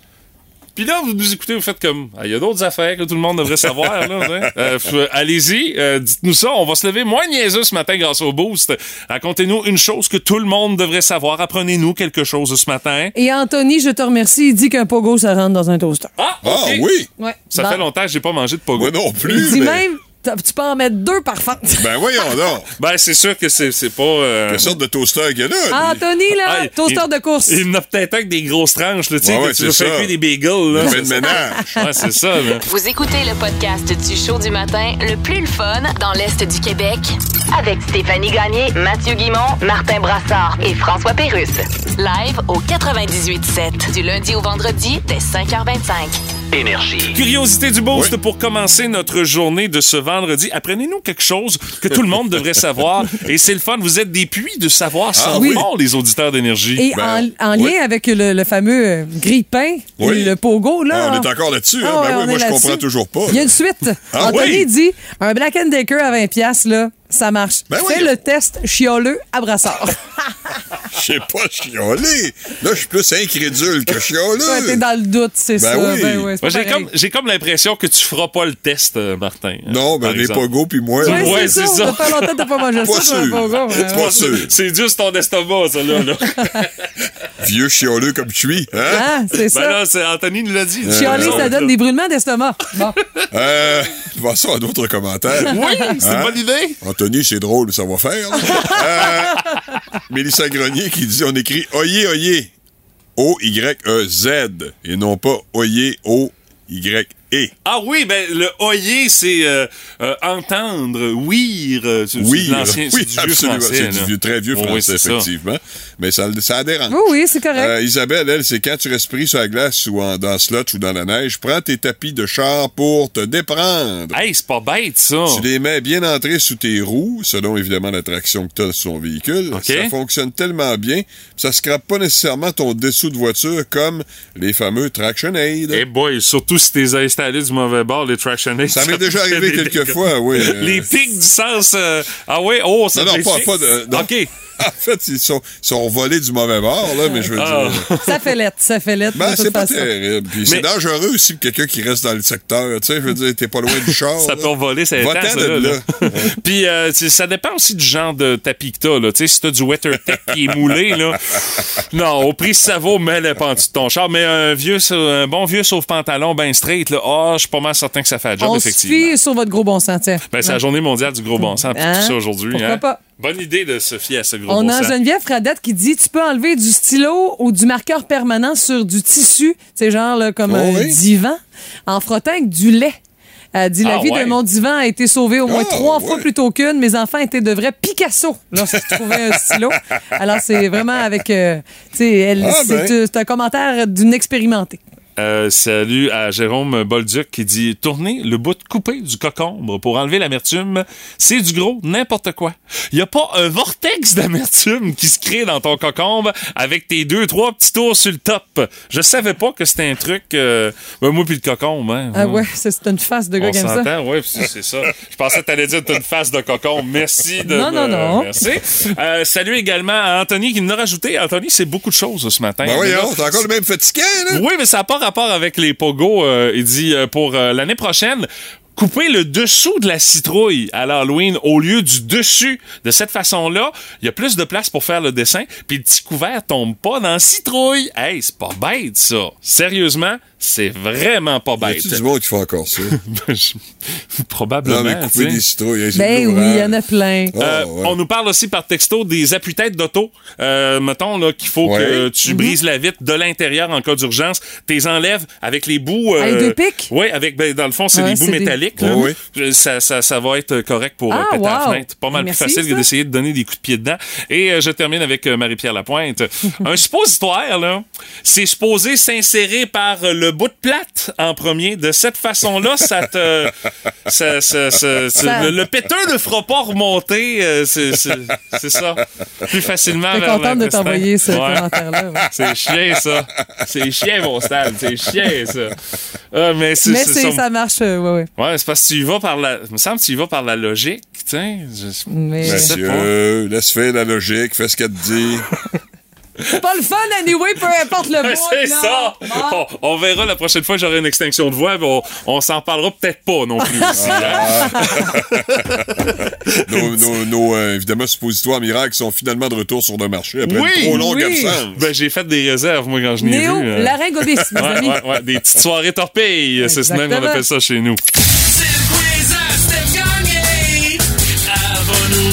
Puis là, vous nous écoutez, vous faites comme. Ah, Il y a d'autres affaires que tout le monde devrait savoir. là, hein. Euh, f- Allez-y, euh, dites-nous ça. On va se lever moins niaiseux ce matin grâce au boost. Racontez-nous une chose que tout le monde devrait savoir. Apprenez-nous quelque chose ce matin. Et Anthony, je te remercie, il dit qu'un pogo, ça rentre dans un toaster. Ah, Ah oui! Ouais. Ça fait longtemps que j'ai pas mangé de pogo. Moi non Il plus. dit mais- même, tu peux en mettre deux par fente. Ben voyons donc. Ben, c'est sûr que c'est c'est pas. euh, Quelle sorte de toaster qu'il y a là? Anthony, là, ah, toaster il- de course. Il en a peut-être avec des grosses tranches, là, tu sais, Ouais, tu veux c'est faire ça. cuire des bagels, là. De ménage. Ouais, c'est ça, là. Vous écoutez le podcast du show du matin le plus le fun dans l'Est du Québec avec Stéphanie Gagné, Mathieu Guimont, Martin Brassard et François Pérusse. Live au 98.7 du lundi au vendredi dès 5h25. Énergie. Curiosité du boost Oui. pour commencer notre journée de ce vendredi. Apprenez-nous quelque chose que tout le monde devrait savoir. Et c'est le fun. Vous êtes des puits de savoir sans oui. fond, les auditeurs d'énergie. Et Ben, en, en oui. lien avec le, le fameux grille-pain, Oui. le pogo, là. Ah, on est encore là-dessus. hein? Ah ben on moi, je comprends toujours pas. Il y a une suite. Ah Anthony oui? dit un Black and Decker à 20$, piastres, là, ça marche. Ben Fais oui. le test chioleux à brassard. Je sais pas chioler. Là, je suis plus incrédule que chioleux. Ouais, T'es dans le doute, c'est Ben ça. oui. Ben pas j'ai comme, j'ai comme l'impression que tu feras pas le test, euh, Martin. Non, ben les pogos puis moi. Ouais, Ouais, c'est c'est ça. ça. Fait longtemps que t'as pas mangé Pas ça. sûr. pogo. Ouais, Pas sûr. C'est juste ton estomac, ça, là. là. Vieux chioleux comme tu suis. Hein? Ah, c'est ben ça. là, c'est Anthony nous l'a dit. Chialer, Euh, ça donne des brûlements d'estomac. Bon. Euh, passons à d'autres commentaires. Oui, c'est une Hein? bonne idée. C'est drôle, ça va faire. Euh, Mélissa Grenier qui dit on écrit Oyez, oyez. O-Y-E-Z. Et non pas Oyez, O-Y-E. Ah oui, ben le oyer, c'est euh, euh, entendre, ouïr. euh, c'est- Oui, c'est oui, c'est du vieux absolument. français. C'est du vieux, très vieux Oui, français, ça. effectivement. Mais ça, ça dérange. Oui, oui, c'est correct. Euh, Isabelle, elle, c'est quand tu restes pris sur la glace ou en, dans le slot ou dans la neige, prends tes tapis de char pour te déprendre. Hey, c'est pas bête, ça. Tu les mets bien entrés sous tes roues, selon évidemment la traction que tu as sur ton véhicule. Ça fonctionne tellement bien, ça scrape pas nécessairement ton dessous de voiture comme les fameux Traction Aid. Eh boy, surtout si t'es installé du mauvais bord, les traction aids, Ça m'est déjà arrivé quelques fois, oui. euh. Les pics du sens. euh, ah ouais, oh, ça Non, non, pas, pas de. non. OK. En fait, ils sont, sont volés du mauvais bord, là, mais je veux Ah. dire. Ça fait lettre, ça fait lettre. Ben, c'est pas façon. terrible. Puis c'est Mais- dangereux aussi pour quelqu'un qui reste dans le secteur. Tu sais, je veux dire, t'es pas loin du char. Ça là. peut voler, c'est Va-t'en intense, là, là. là. Puis euh, ça dépend aussi du genre de tapis que t'as. Là. Tu sais, si t'as du WeatherTech qui est moulé, là, non, au prix ça vaut, mets-le pas en dessous de ton char. Mais un vieux, un bon vieux sauve-pantalon ben straight, là, ah, je suis pas mal certain que ça fait la job, On se effectivement. fie sur votre gros bon sens, tiens. Ben, c'est la journée mondiale du gros bon sens, puis Hein? tout ça aujourd'hui. Pourquoi hein? pas? Bonne idée de se fier à ce gros On bon a sens. Geneviève Fradette qui dit tu peux enlever du stylo ou du marqueur permanent sur du tissu, c'est genre là, comme Oh un oui? divan, en frottant avec du lait. Elle dit la Ah vie ouais. de mon divan a été sauvée au moins Ah, trois ouais. fois plutôt qu'une. Mes enfants étaient de vrais Picasso lorsqu'ils trouvaient un stylo. Alors c'est vraiment avec, euh, tu sais, Ah, ben. c'est un commentaire d'une expérimentée. Euh, salut à Jérôme Bolduc qui dit Tourner le bout coupé du cocombre pour enlever l'amertume, c'est du gros n'importe quoi. Il y a pas un vortex d'amertume qui se crée dans ton cocombre avec tes deux, trois petits tours sur le top. Je savais pas que c'était un truc. Euh... ben, moi, puis le cocombre, hein. Ah ouais, c'est une face de gars aime ça. oui, c'est ça. Je pensais que t'allais dire que t'as une face de cocon. Merci de Non, me- non, non. Merci. Euh, salut également à Anthony qui nous a rajouté. Anthony, c'est beaucoup de choses ce matin. Ben là- voyons, t'as encore le même fatiguant, là? oui, mais ça n'a pas rapport avec les pogos. euh, il dit euh, pour euh, l'année prochaine. Couper le dessous de la citrouille à l'Halloween au lieu du dessus. De cette façon-là, il y a plus de place pour faire le dessin, puis le petit couvert tombe pas dans la citrouille. Hey, c'est pas bête, ça. Sérieusement, c'est vraiment pas Y bête. a-tu du monde qui fait encore ça? Probablement. Non, mais couper des citrouilles. hein, Ben oui, il y hein? en a plein. Ah, Euh, ouais. On nous parle aussi par texto des appuis-têtes d'auto. Euh, mettons là, qu'il faut Ouais. que tu brises la vitre de l'intérieur en cas d'urgence. T'es enlèves avec les bouts. Avec deux pics? Oui, avec ben, dans le fond, c'est Ouais, des bouts des- métalliques. là. Ouais, Euh, Ça, ça, ça va être correct pour euh, Ah, péter la wow. fenêtre. Pas mal Merci, plus facile que d'essayer de donner des coups de pied dedans. Et euh, je termine avec euh, Marie-Pierre Lapointe. Un suppositoire, là, c'est supposé s'insérer par euh, le bout de plate en premier. De cette façon-là, ça te... ça- ça- ça- Ça- Le, le péteux ne fera pas remonter. euh, c'est ça. Plus facilement vers contente de t'envoyer ce Ouais. commentaire-là. ouais. C'est chien, ça. C'est chien, mon stade. C'est chien, ça. Ah, mais c'est Mais ça. ça marche, euh, ouais, ouais. Ouais, c'est parce que tu y vas par la. Il me semble que tu y vas par la logique, tu sais. Je- Mais Je sais pas. Monsieur, laisse faire la logique, fais ce qu'elle te dit. c'est pas le fun, anyway, peu importe le bout. C'est ça! Bon. On, on verra la prochaine fois que j'aurai une extinction de voix, on, on s'en parlera peut-être pas non plus. nos, nos- nos, euh, évidemment, suppositoires miracles sont finalement de retour sur le marché après Oui, une trop longue oui. absence. Ben, j'ai fait des réserves, moi, quand je n'ai vu. Néo, euh. laryngobis, mes Ouais, amis. ouais, ouais, des petites soirées torpilles, c'est ce même qu'on appelle ça chez nous. C'est le quiz à Steph Gagné. Avant nous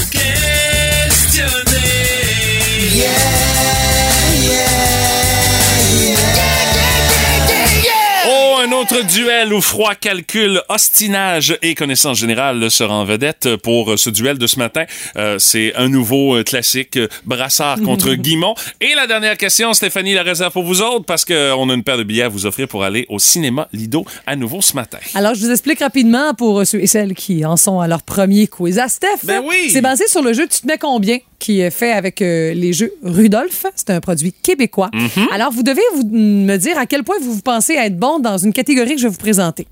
autre duel où froid calcul, ostinage et connaissance générale sera en vedette pour ce duel de ce matin. Euh, c'est un nouveau euh, classique, euh, Brassard contre Guimont. Et la dernière question, Stéphanie, la réserve pour vous autres parce qu'on a une paire de billets à vous offrir pour aller au cinéma Lido à nouveau ce matin. Alors, je vous explique rapidement pour ceux et celles qui en sont à leur premier quiz à Steph. Ben oui. C'est basé sur le jeu Tu te mets combien qui est fait avec euh, les jeux Rudolph. C'est un produit québécois. Mm-hmm. Alors, vous devez vous, me dire à quel point vous, vous pensez être bon dans une catégorie que je vais vous présenter.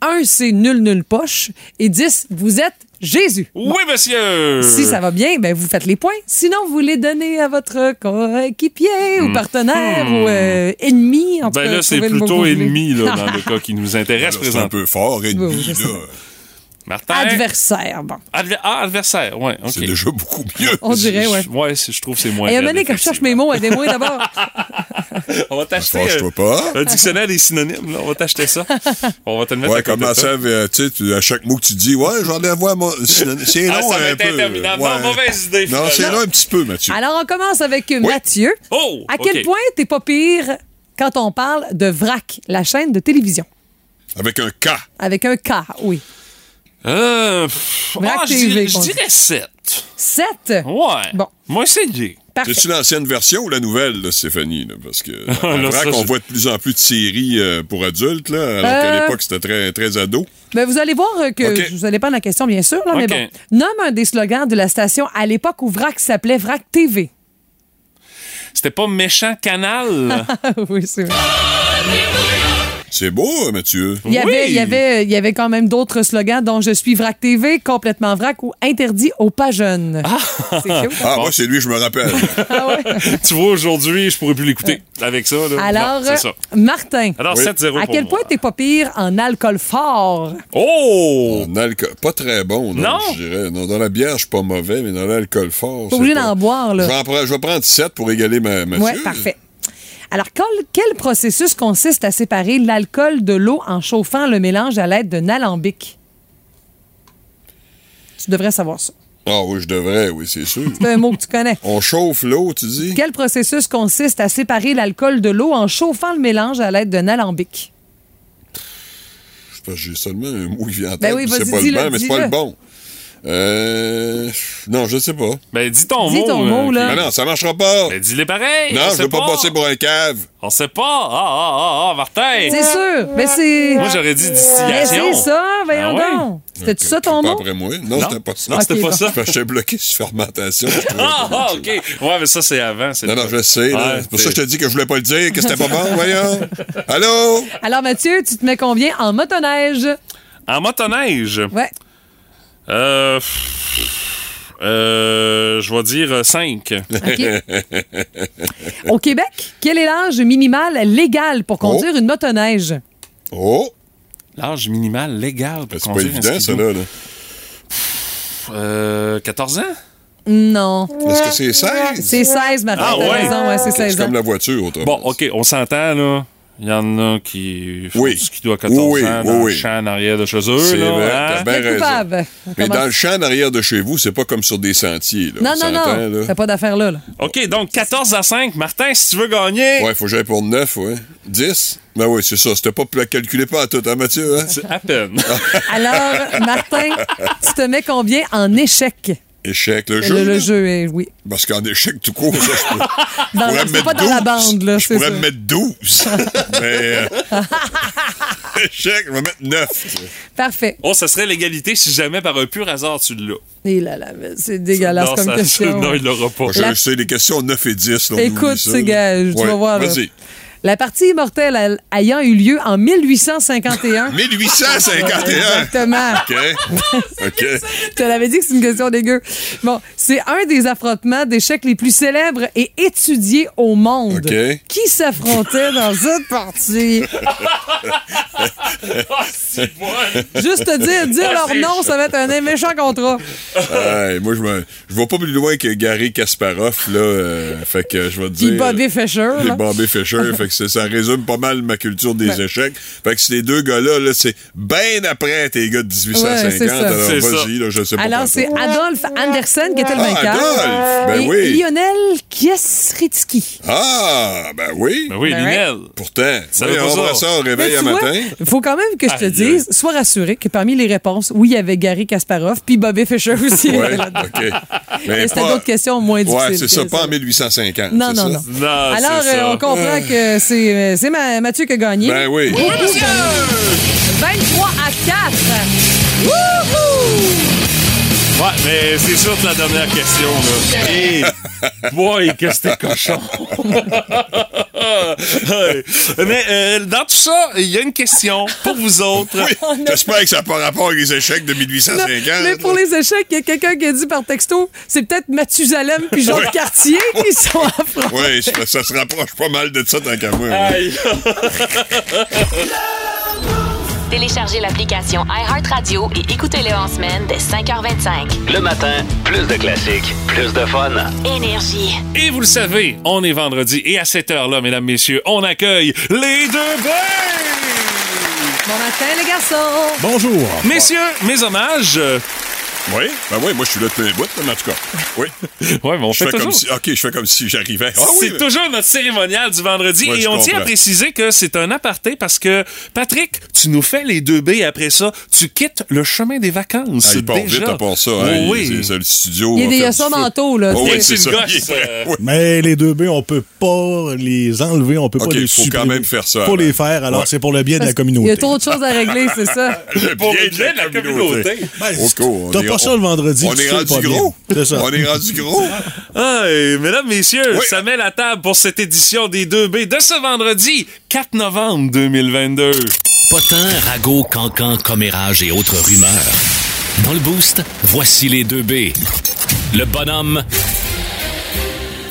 Un, c'est nul, nul poche. Et 10, vous êtes Jésus. Oui, monsieur! Si ça va bien, ben vous faites les points. Sinon, vous les donnez à votre coéquipier ou partenaire ou euh, ennemi. En tout. Ben cas, là, c'est plutôt ennemi, là, dans le cas qui nous intéresse Ben C'est un peu fort, ennemi, Oui, oui, là. Martin? Adversaire, bon. Adver- ah, adversaire, ouais, OK. C'est déjà beaucoup mieux. On dirait, ouais. Ouais, c'est- je trouve que c'est moins Et à un raide, moment donné, quand je cherche mes mots, aidez-moi d'abord. On va t'acheter Fâche-toi euh, pas? un dictionnaire des synonymes, là. On va t'acheter ça. On va te le mettre Ouais, à côté comment de ça, euh, tu sais, à chaque mot que tu dis, ouais, j'en ai à voir, c'est c'est long Ah, ça va un être peu. interminable. Non, Ouais. mauvaise idée, Non, c'est long un petit peu, Mathieu. Alors, on commence avec Mathieu. Oh! À quel point t'es pas pire quand on parle de VRAC, la chaîne de télévision? Avec un K. Avec un K, oui. Euh, pff, Vrac ah, je TV, dirais, je qu'on dit. dirais 7. 7. Ouais. Bon. Moi, c'est dit. Parfait. C'est-tu l'ancienne version ou la nouvelle, là, Stéphanie? là? Parce que, en Là, vrac, ça, on je- voit de plus en plus de séries euh, pour adultes, là, alors qu'à Euh. l'époque, c'était très, très ado. Ben, vous allez voir euh, que OK. je vous allez pas la question, bien sûr, là, mais OK. bon. Nomme un des slogans de la station à l'époque où VRAC s'appelait VRAC TV. C'était pas méchant canal? oui, c'est vrai. C'est beau, hein, Mathieu? Il y, avait, Oui. il, y avait, il y avait quand même d'autres slogans dont Je suis VRAC TV, complètement VRAC ou interdit aux pas jeunes. C'est cute, hein? Ah, moi, c'est lui, je me rappelle. Ah ouais. tu vois, aujourd'hui, je pourrais plus l'écouter avec ça. Là. Alors, Non, c'est ça. Martin, Alors, Oui. 7-0 à quel point t'es pas pire en alcool fort? Oh! En alcool- Pas très bon, non, Non? je dirais. Non, dans la bière, je suis pas mauvais, mais dans l'alcool fort. Pas c'est obligé d'en boire, Je là. vais, en prendre, je vais prendre 7 pour égaler ma, Mathieu. Oui, parfait. Alors, quel, quel processus consiste à séparer l'alcool de l'eau en chauffant le mélange à l'aide d'un alambic? Tu devrais savoir ça. Ah oui, je devrais, oui, c'est sûr. C'est un mot que tu connais. On chauffe l'eau, tu dis? Quel processus consiste à séparer l'alcool de l'eau en chauffant le mélange à l'aide d'un alambic? J'ai seulement un mot qui vient en tête. Ben oui, vas-y, c'est pas le dis-le, bon, mais c'est pas le bon. Euh. Non, je sais pas. Ben, dis ton Dis mot. ton mot, là. Mais non, ça marchera pas. Ben, dis-les pareil. non, on je veux pas passer pour un cave. On sait pas. Ah, ah, ah, ah, Martin. C'est sûr, mais c'est. Moi, j'aurais dit Mais distillation. c'est ça, voyons Ah ouais? donc. C'était-tu ça ton Pas mot? après moi. Non, Non. c'était pas ça. Non, c'était pas bon. ça. J'étais bloqué sur fermentation. Ah, pas. ah, OK. Ouais, mais ça, c'est avant. Non, non, je sais. c'est pour ça que je te dis que je voulais pas le dire, que c'était pas bon, voyons. Allô? Alors, Mathieu, tu te mets combien en motoneige? En motoneige, Ouais. Euh, euh, je vais dire 5. OK. Au Québec, quel est l'âge minimal légal pour conduire une motoneige? Oh! L'âge minimal légal pour Ben, c'est pas conduire un évident, ça, là. là. Euh, 14 ans? Non. Est-ce que c'est 16? C'est 16, Martin. Ah, ouais. raison, ouais, c'est 16 C'est ans. comme la voiture, autrement. Bon, OK, on s'entend, là. Il y en a qui font Oui. du skidoo à 14 Oui, ans oui, dans oui. le champ en arrière de chez eux. C'est vrai, hein? t'as bien raison. Mais dans le champ en arrière de chez vous, c'est pas comme sur des sentiers. Là. Non, On non, non. T'as pas d'affaire là, là. OK, donc 14 à 5. Martin, si tu veux gagner, Ouais, faut que j'aille pour 9, ouais. 10? Ben oui, c'est ça. C'était pas calculé pas à tout, hein, Mathieu? Hein? c'est à peine. Alors, Martin, tu te mets combien en échec? Échec, le jeu. Le, jeu, est- oui. Parce qu'en échec tout court, ça, je peux- Dans, mettre pas dans la 12. bande, là, Je pourrais ça. me mettre 12. Mais. euh, échec, je vais mettre 9. Parfait. Oh, ça serait l'égalité si jamais par un pur hasard tu l'as. Et là, là, c'est dégueulasse non, comme ça- question. non, il l'aura pas. Je La- sais, les questions 9 et 10. Là, Écoute, c'est gage, tu Ouais, vas voir. là. Vas-y. La partie immortelle ayant eu lieu en 1851. 1851. Exactement. OK. OK. Je te l'avais dit que c'est une question dégueu. Bon, c'est un des affrontements d'échecs les plus célèbres et étudiés au monde. OK. Qui s'affrontait dans cette partie? Juste te dire, dire leur nom, ça va être un méchant contrat. Ouais, moi, je me- je vais pas plus loin que Gary Kasparov, là. euh, fait que je vais te dire. Bobby Fischer. Bobby Fischer. fait que ça, ça résume pas mal ma culture des échecs. Fait que ces deux gars-là, là, c'est bien après tes gars de 1850. Ouais, c'est ça. alors C'est vas-y, là, je sais pas. Alors, c'est. Adolphe Andersen qui était le Ah, vainqueur. Adolphe! Ben et oui. Lionel Kiesritsky. Ah, ben oui. Ben oui, Ben Linel. Pourtant, Ça oui, on ça. voit ça au réveil Mais un tu vois, matin. Il faut quand même que je te dise, sois rassuré que parmi les réponses, oui, il y avait Gary Kasparov, puis Bobby Fischer aussi. Oui. OK. Mais c'était pas- d'autres questions moins difficiles. Ouais, c'est ça, pas en 1850. Non, non, non. Alors, euh, on comprend que c'est euh, c'est Ma- Mathieu qui a gagné. Ben oui. 23 à 4. Wouhou! Ouais, mais c'est sûr que la dernière question, là. Hey, boy, que c'était cochon. Mais euh, dans tout ça, il y a une question pour vous autres. Oui, j'espère que ça n'a pas rapport avec les échecs de Non, 1850. mais pour les échecs, il y a quelqu'un qui a dit par texto, c'est peut-être Mathusalem puis Jean Ouais. Cartier qui sont affrontés. Oui, ça, ça se rapproche pas mal de ça tant qu'à moi. Aïe. Téléchargez l'application iHeartRadio et écoutez-le en semaine dès 5h25. Le matin, plus de classiques, plus de fun. Énergie. Et vous le savez, on est vendredi et à cette heure-là, mesdames, messieurs, on accueille les deux bains! Bon matin, les garçons. Bonjour. Messieurs, mes hommages. Oui, ben oui, moi je suis là depuis un bout, mais en tout cas. Oui. Ouais, mais on Je fait fais comme si. OK, je fais comme si j'arrivais. Ah oui, c'est toujours notre cérémonial du vendredi Ouais, et on tient à préciser que c'est un aparté parce que Patrick, tu nous fais les deux B et après ça, tu quittes le chemin des vacances. Ah, il part déjà. vite à part ça. Oh, hein, oui. c'est- c'est le studio. Il y a feu. manteau, là. Oh, oui, c'est ça. une il gosse, euh, Oui. Mais les deux B, on peut pas les enlever, on peut pas les faut quand supprimer. même faire ça, Faut les faire, alors Ouais. c'est pour le bien de la Il y communauté. a trop de choses à régler, c'est ça. Pour le bien de la communauté. Ben, Au on est- pas ça le vendredi. On tu est sais rendu gros. C'est ça. On est rendu gros. Mesdames, messieurs, Oui. ça met la table pour cette édition des 2B de ce vendredi 4 novembre 2022. Potin, ragot, cancan, commérage et autres rumeurs. Dans le boost, voici les deux B. Le bonhomme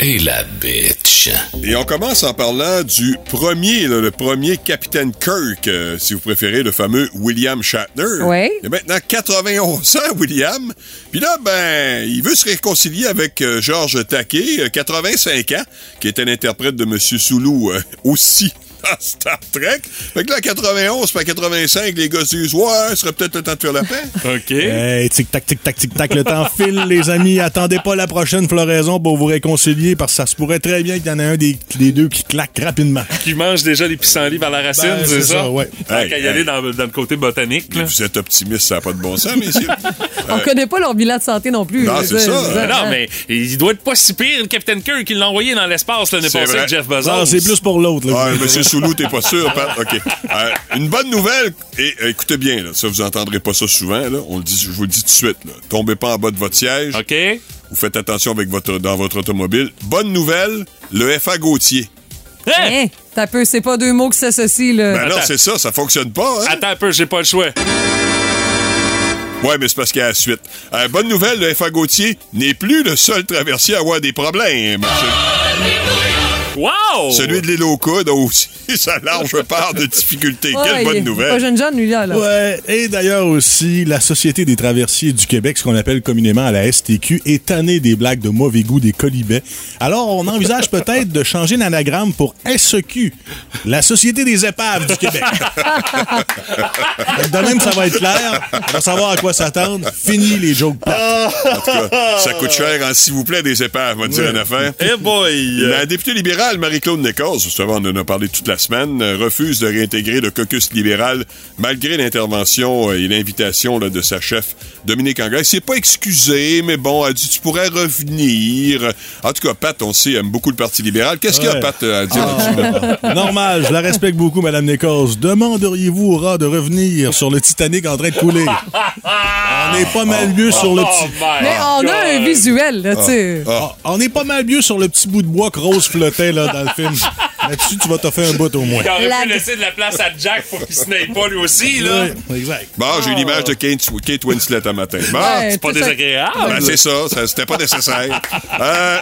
et la bitch. Et on commence en parlant du premier, là, le premier capitaine Kirk, euh, si vous préférez, le fameux William Shatner. Oui. Il a maintenant 91 ans, William. Puis là, ben, il veut se réconcilier avec euh, George Takei, euh, 85 ans, qui était l'interprète de Monsieur Sulu euh, aussi dans Star Trek. Fait que là, à 91 puis à 85, les gars se disent, ouais, ce serait peut-être le temps de faire la paix. OK. Hey, tic-tac, tic-tac, tic-tac, le temps file, les amis. Attendez pas la prochaine floraison pour vous réconcilier, parce que ça se pourrait très bien qu'il y en ait un des, des deux qui claque rapidement. Qui mange déjà les pissenlits vers la racine, Ben, c'est c'est ça? ça, ouais. Hey, qu'à y hey. aller dans, dans le côté botanique, là. Vous êtes optimiste, ça n'a pas de bon sens, messieurs. On connaît pas leur bilan de santé non plus. Non, c'est ça. Mais non, mais il doit être pas si pire, le Captain Kirk, qui l'a envoyé dans l'espace l'année C'est passée vrai. avec Jeff Bezos. Ah, c'est plus pour l'autre. Ouais, Monsieur Soulou, t'es pas sûr, Pat? OK. Euh, une bonne nouvelle, et euh, écoutez bien, là, ça, vous entendrez pas ça souvent, là. On le dit, je vous le dis tout de suite, là. Tombez pas en bas de votre siège. OK? Vous faites attention avec votre, dans votre automobile. Bonne nouvelle, le FA Gautier. Hein? Hein? T'as peu, c'est pas deux mots qui s'associent, là. Ben non, c'est ça, ça fonctionne pas, hein? Attends un peu, j'ai pas le choix. Ouais, mais c'est parce qu'il y a la suite. Euh, bonne nouvelle, le FA Gautier n'est plus le seul traversier à avoir des problèmes. Wow! Celui de l'île aux coudes a aussi sa large part de difficultés. Ouais, Quelle bonne Pas nouvelle. jeune jeune, lui, là. là. Ouais, et d'ailleurs aussi, la Société des traversiers du Québec, ce qu'on appelle communément la STQ, est tannée des blagues de mauvais goût des colibets. Alors, on envisage peut-être de changer l'anagramme pour SEQ, la Société des épaves du Québec. de même, ça va être clair. On va savoir à quoi s'attendre. Fini les jokes plates. En tout cas, ça coûte cher en s'il vous plaît des épaves, va dire une affaire. Eh boy! La députée libérale Marie-Claude Nécosse, justement, on en a parlé toute la semaine, euh, refuse de réintégrer le caucus libéral malgré l'intervention euh, et l'invitation de sa chef Dominique Anglais. Il s'est pas excusé, mais bon, elle a dit tu pourrais revenir. En tout cas, Pat, on sait, aime beaucoup le Parti libéral. Qu'est-ce qu'il y a. Pat, à dire là-dessus? là? Normal, je la respecte beaucoup, Madame Nécosse. Demanderiez-vous au rat de revenir sur le Titanic en train de couler? On est pas mal mieux sur le petit... Mais on a un visuel, là, tu sais. Ah. On est pas mal mieux sur le petit bout de bois que Rose flottait là, dans le film. Là-dessus, tu vas te faire un bout au moins. Il aurait La- pu laisser de la place à Jack pour qu'il se n'aille pas lui aussi, là. Exact. Bon, j'ai eu l'image de Kate, Kate Winslet matin. Bon, Ouais, C'est pas désagréable. ben, c'est ça, ça c'était pas nécessaire. Euh,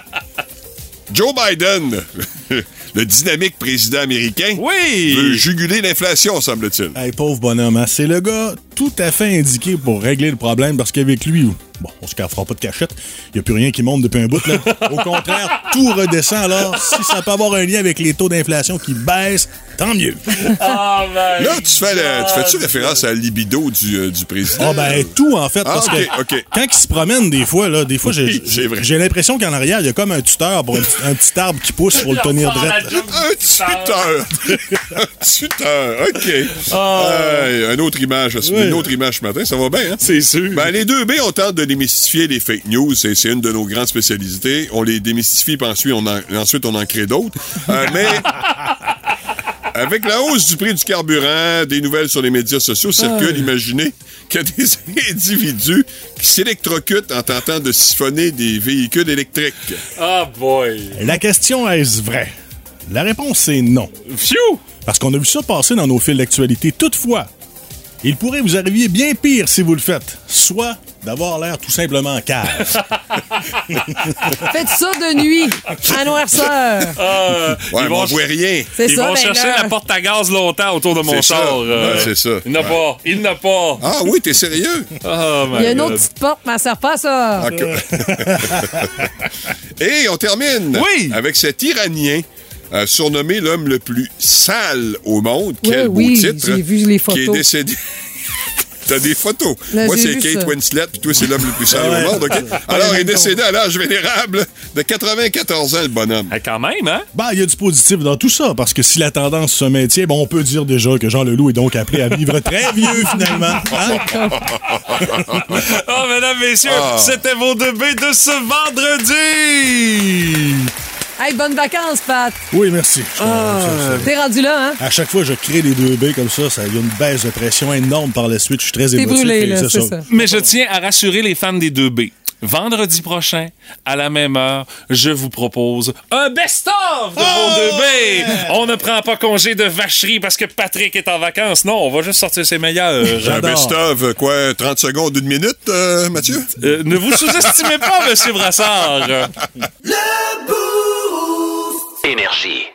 Joe Biden, le dynamique président américain Oui! veut juguler l'inflation, semble-t-il. Hey, pauvre bonhomme, hein, c'est le gars tout à fait indiqué pour régler le problème parce qu'avec lui, bon, on se fera pas de cachette, il n'y a plus rien qui monte depuis un bout. Là. Au contraire, tout redescend. Alors, si ça peut avoir un lien avec les taux d'inflation qui baissent, tant mieux. Ah, ben, Là, tu fais le- tu fais-tu référence à la libido du, euh, du président? Ah ben tout en fait Ah, parce que quand il se promène des fois là, des fois j'ai Oui, j'ai l'impression qu'en arrière il y a comme un tuteur pour un, petit- un petit arbre qui pousse pour le tenir. Un tuteur! un tuteur, OK. Ah. Une autre image, Oui. une autre image ce matin, ça va bien, hein? C'est sûr. Ben, les deux B, on tente de démystifier les fake news. C'est c'est une de nos grandes spécialités. On les démystifie, puis ensuite, on en, ensuite, on en crée d'autres. Euh, mais avec la hausse du prix du carburant, des nouvelles sur les médias sociaux circulent. Imaginez qu'il y a des individus qui s'électrocutent en tentant de siphonner des véhicules électriques. Ah, boy. La question est-ce vrai? La réponse c'est non. Phew! Parce qu'on a vu ça passer dans nos fils d'actualité. Toutefois, il pourrait vous arriver bien pire si vous le faites. Soit d'avoir l'air tout simplement cave. Faites ça de nuit, à noirceur. Ah, Ouais, ils vont, on rien. C'est ils ça, vont ben chercher là. la porte à gaz longtemps autour de mon C'est ça. char. euh. Ouais, c'est ça. Il n'a Ouais. pas. Il n'a pas. Ah oui, t'es sérieux? Oh, Il y a une autre petite porte, mais elle sert pas à ça. Et on termine Oui. avec cet Iranien euh, surnommé l'homme le plus sale au monde. Oui, Quel beau titre. j'ai vu les Qui est photos. décédé. T'as des photos. Là, Moi, c'est Kate ça. Winslet, puis toi, c'est l'homme le plus sale Ouais. au monde, OK? Alors, il est décédé à l'âge vénérable de 94 ans, le bonhomme. Eh, quand même, hein? Ben, il y a du positif dans tout ça, parce que si la tendance se maintient, bon, on peut dire déjà que Jean Leloup est donc appelé à vivre très vieux, finalement. Hein? Oh, mesdames, messieurs, Ah. c'était vos deux B de ce vendredi! Hey, bonnes vacances, Pat. Oui, merci. Ah. T'es rendu là, hein? À chaque fois que je crée des deux B comme ça, ça il y a une baisse de pression énorme par la suite. Je suis très T'es émotif. brûlé, là, ça. Mais je tiens à rassurer les fans des 2B. Vendredi prochain, à la même heure, je vous propose un best-of de vos 2B. On ne prend pas congé de vacherie parce que Patrick est en vacances. Non, on va juste sortir ses meilleurs. Un best-of, quoi, 30 secondes, une minute, euh, Mathieu? Euh, ne vous sous-estimez pas, Monsieur Brassard. Énergie.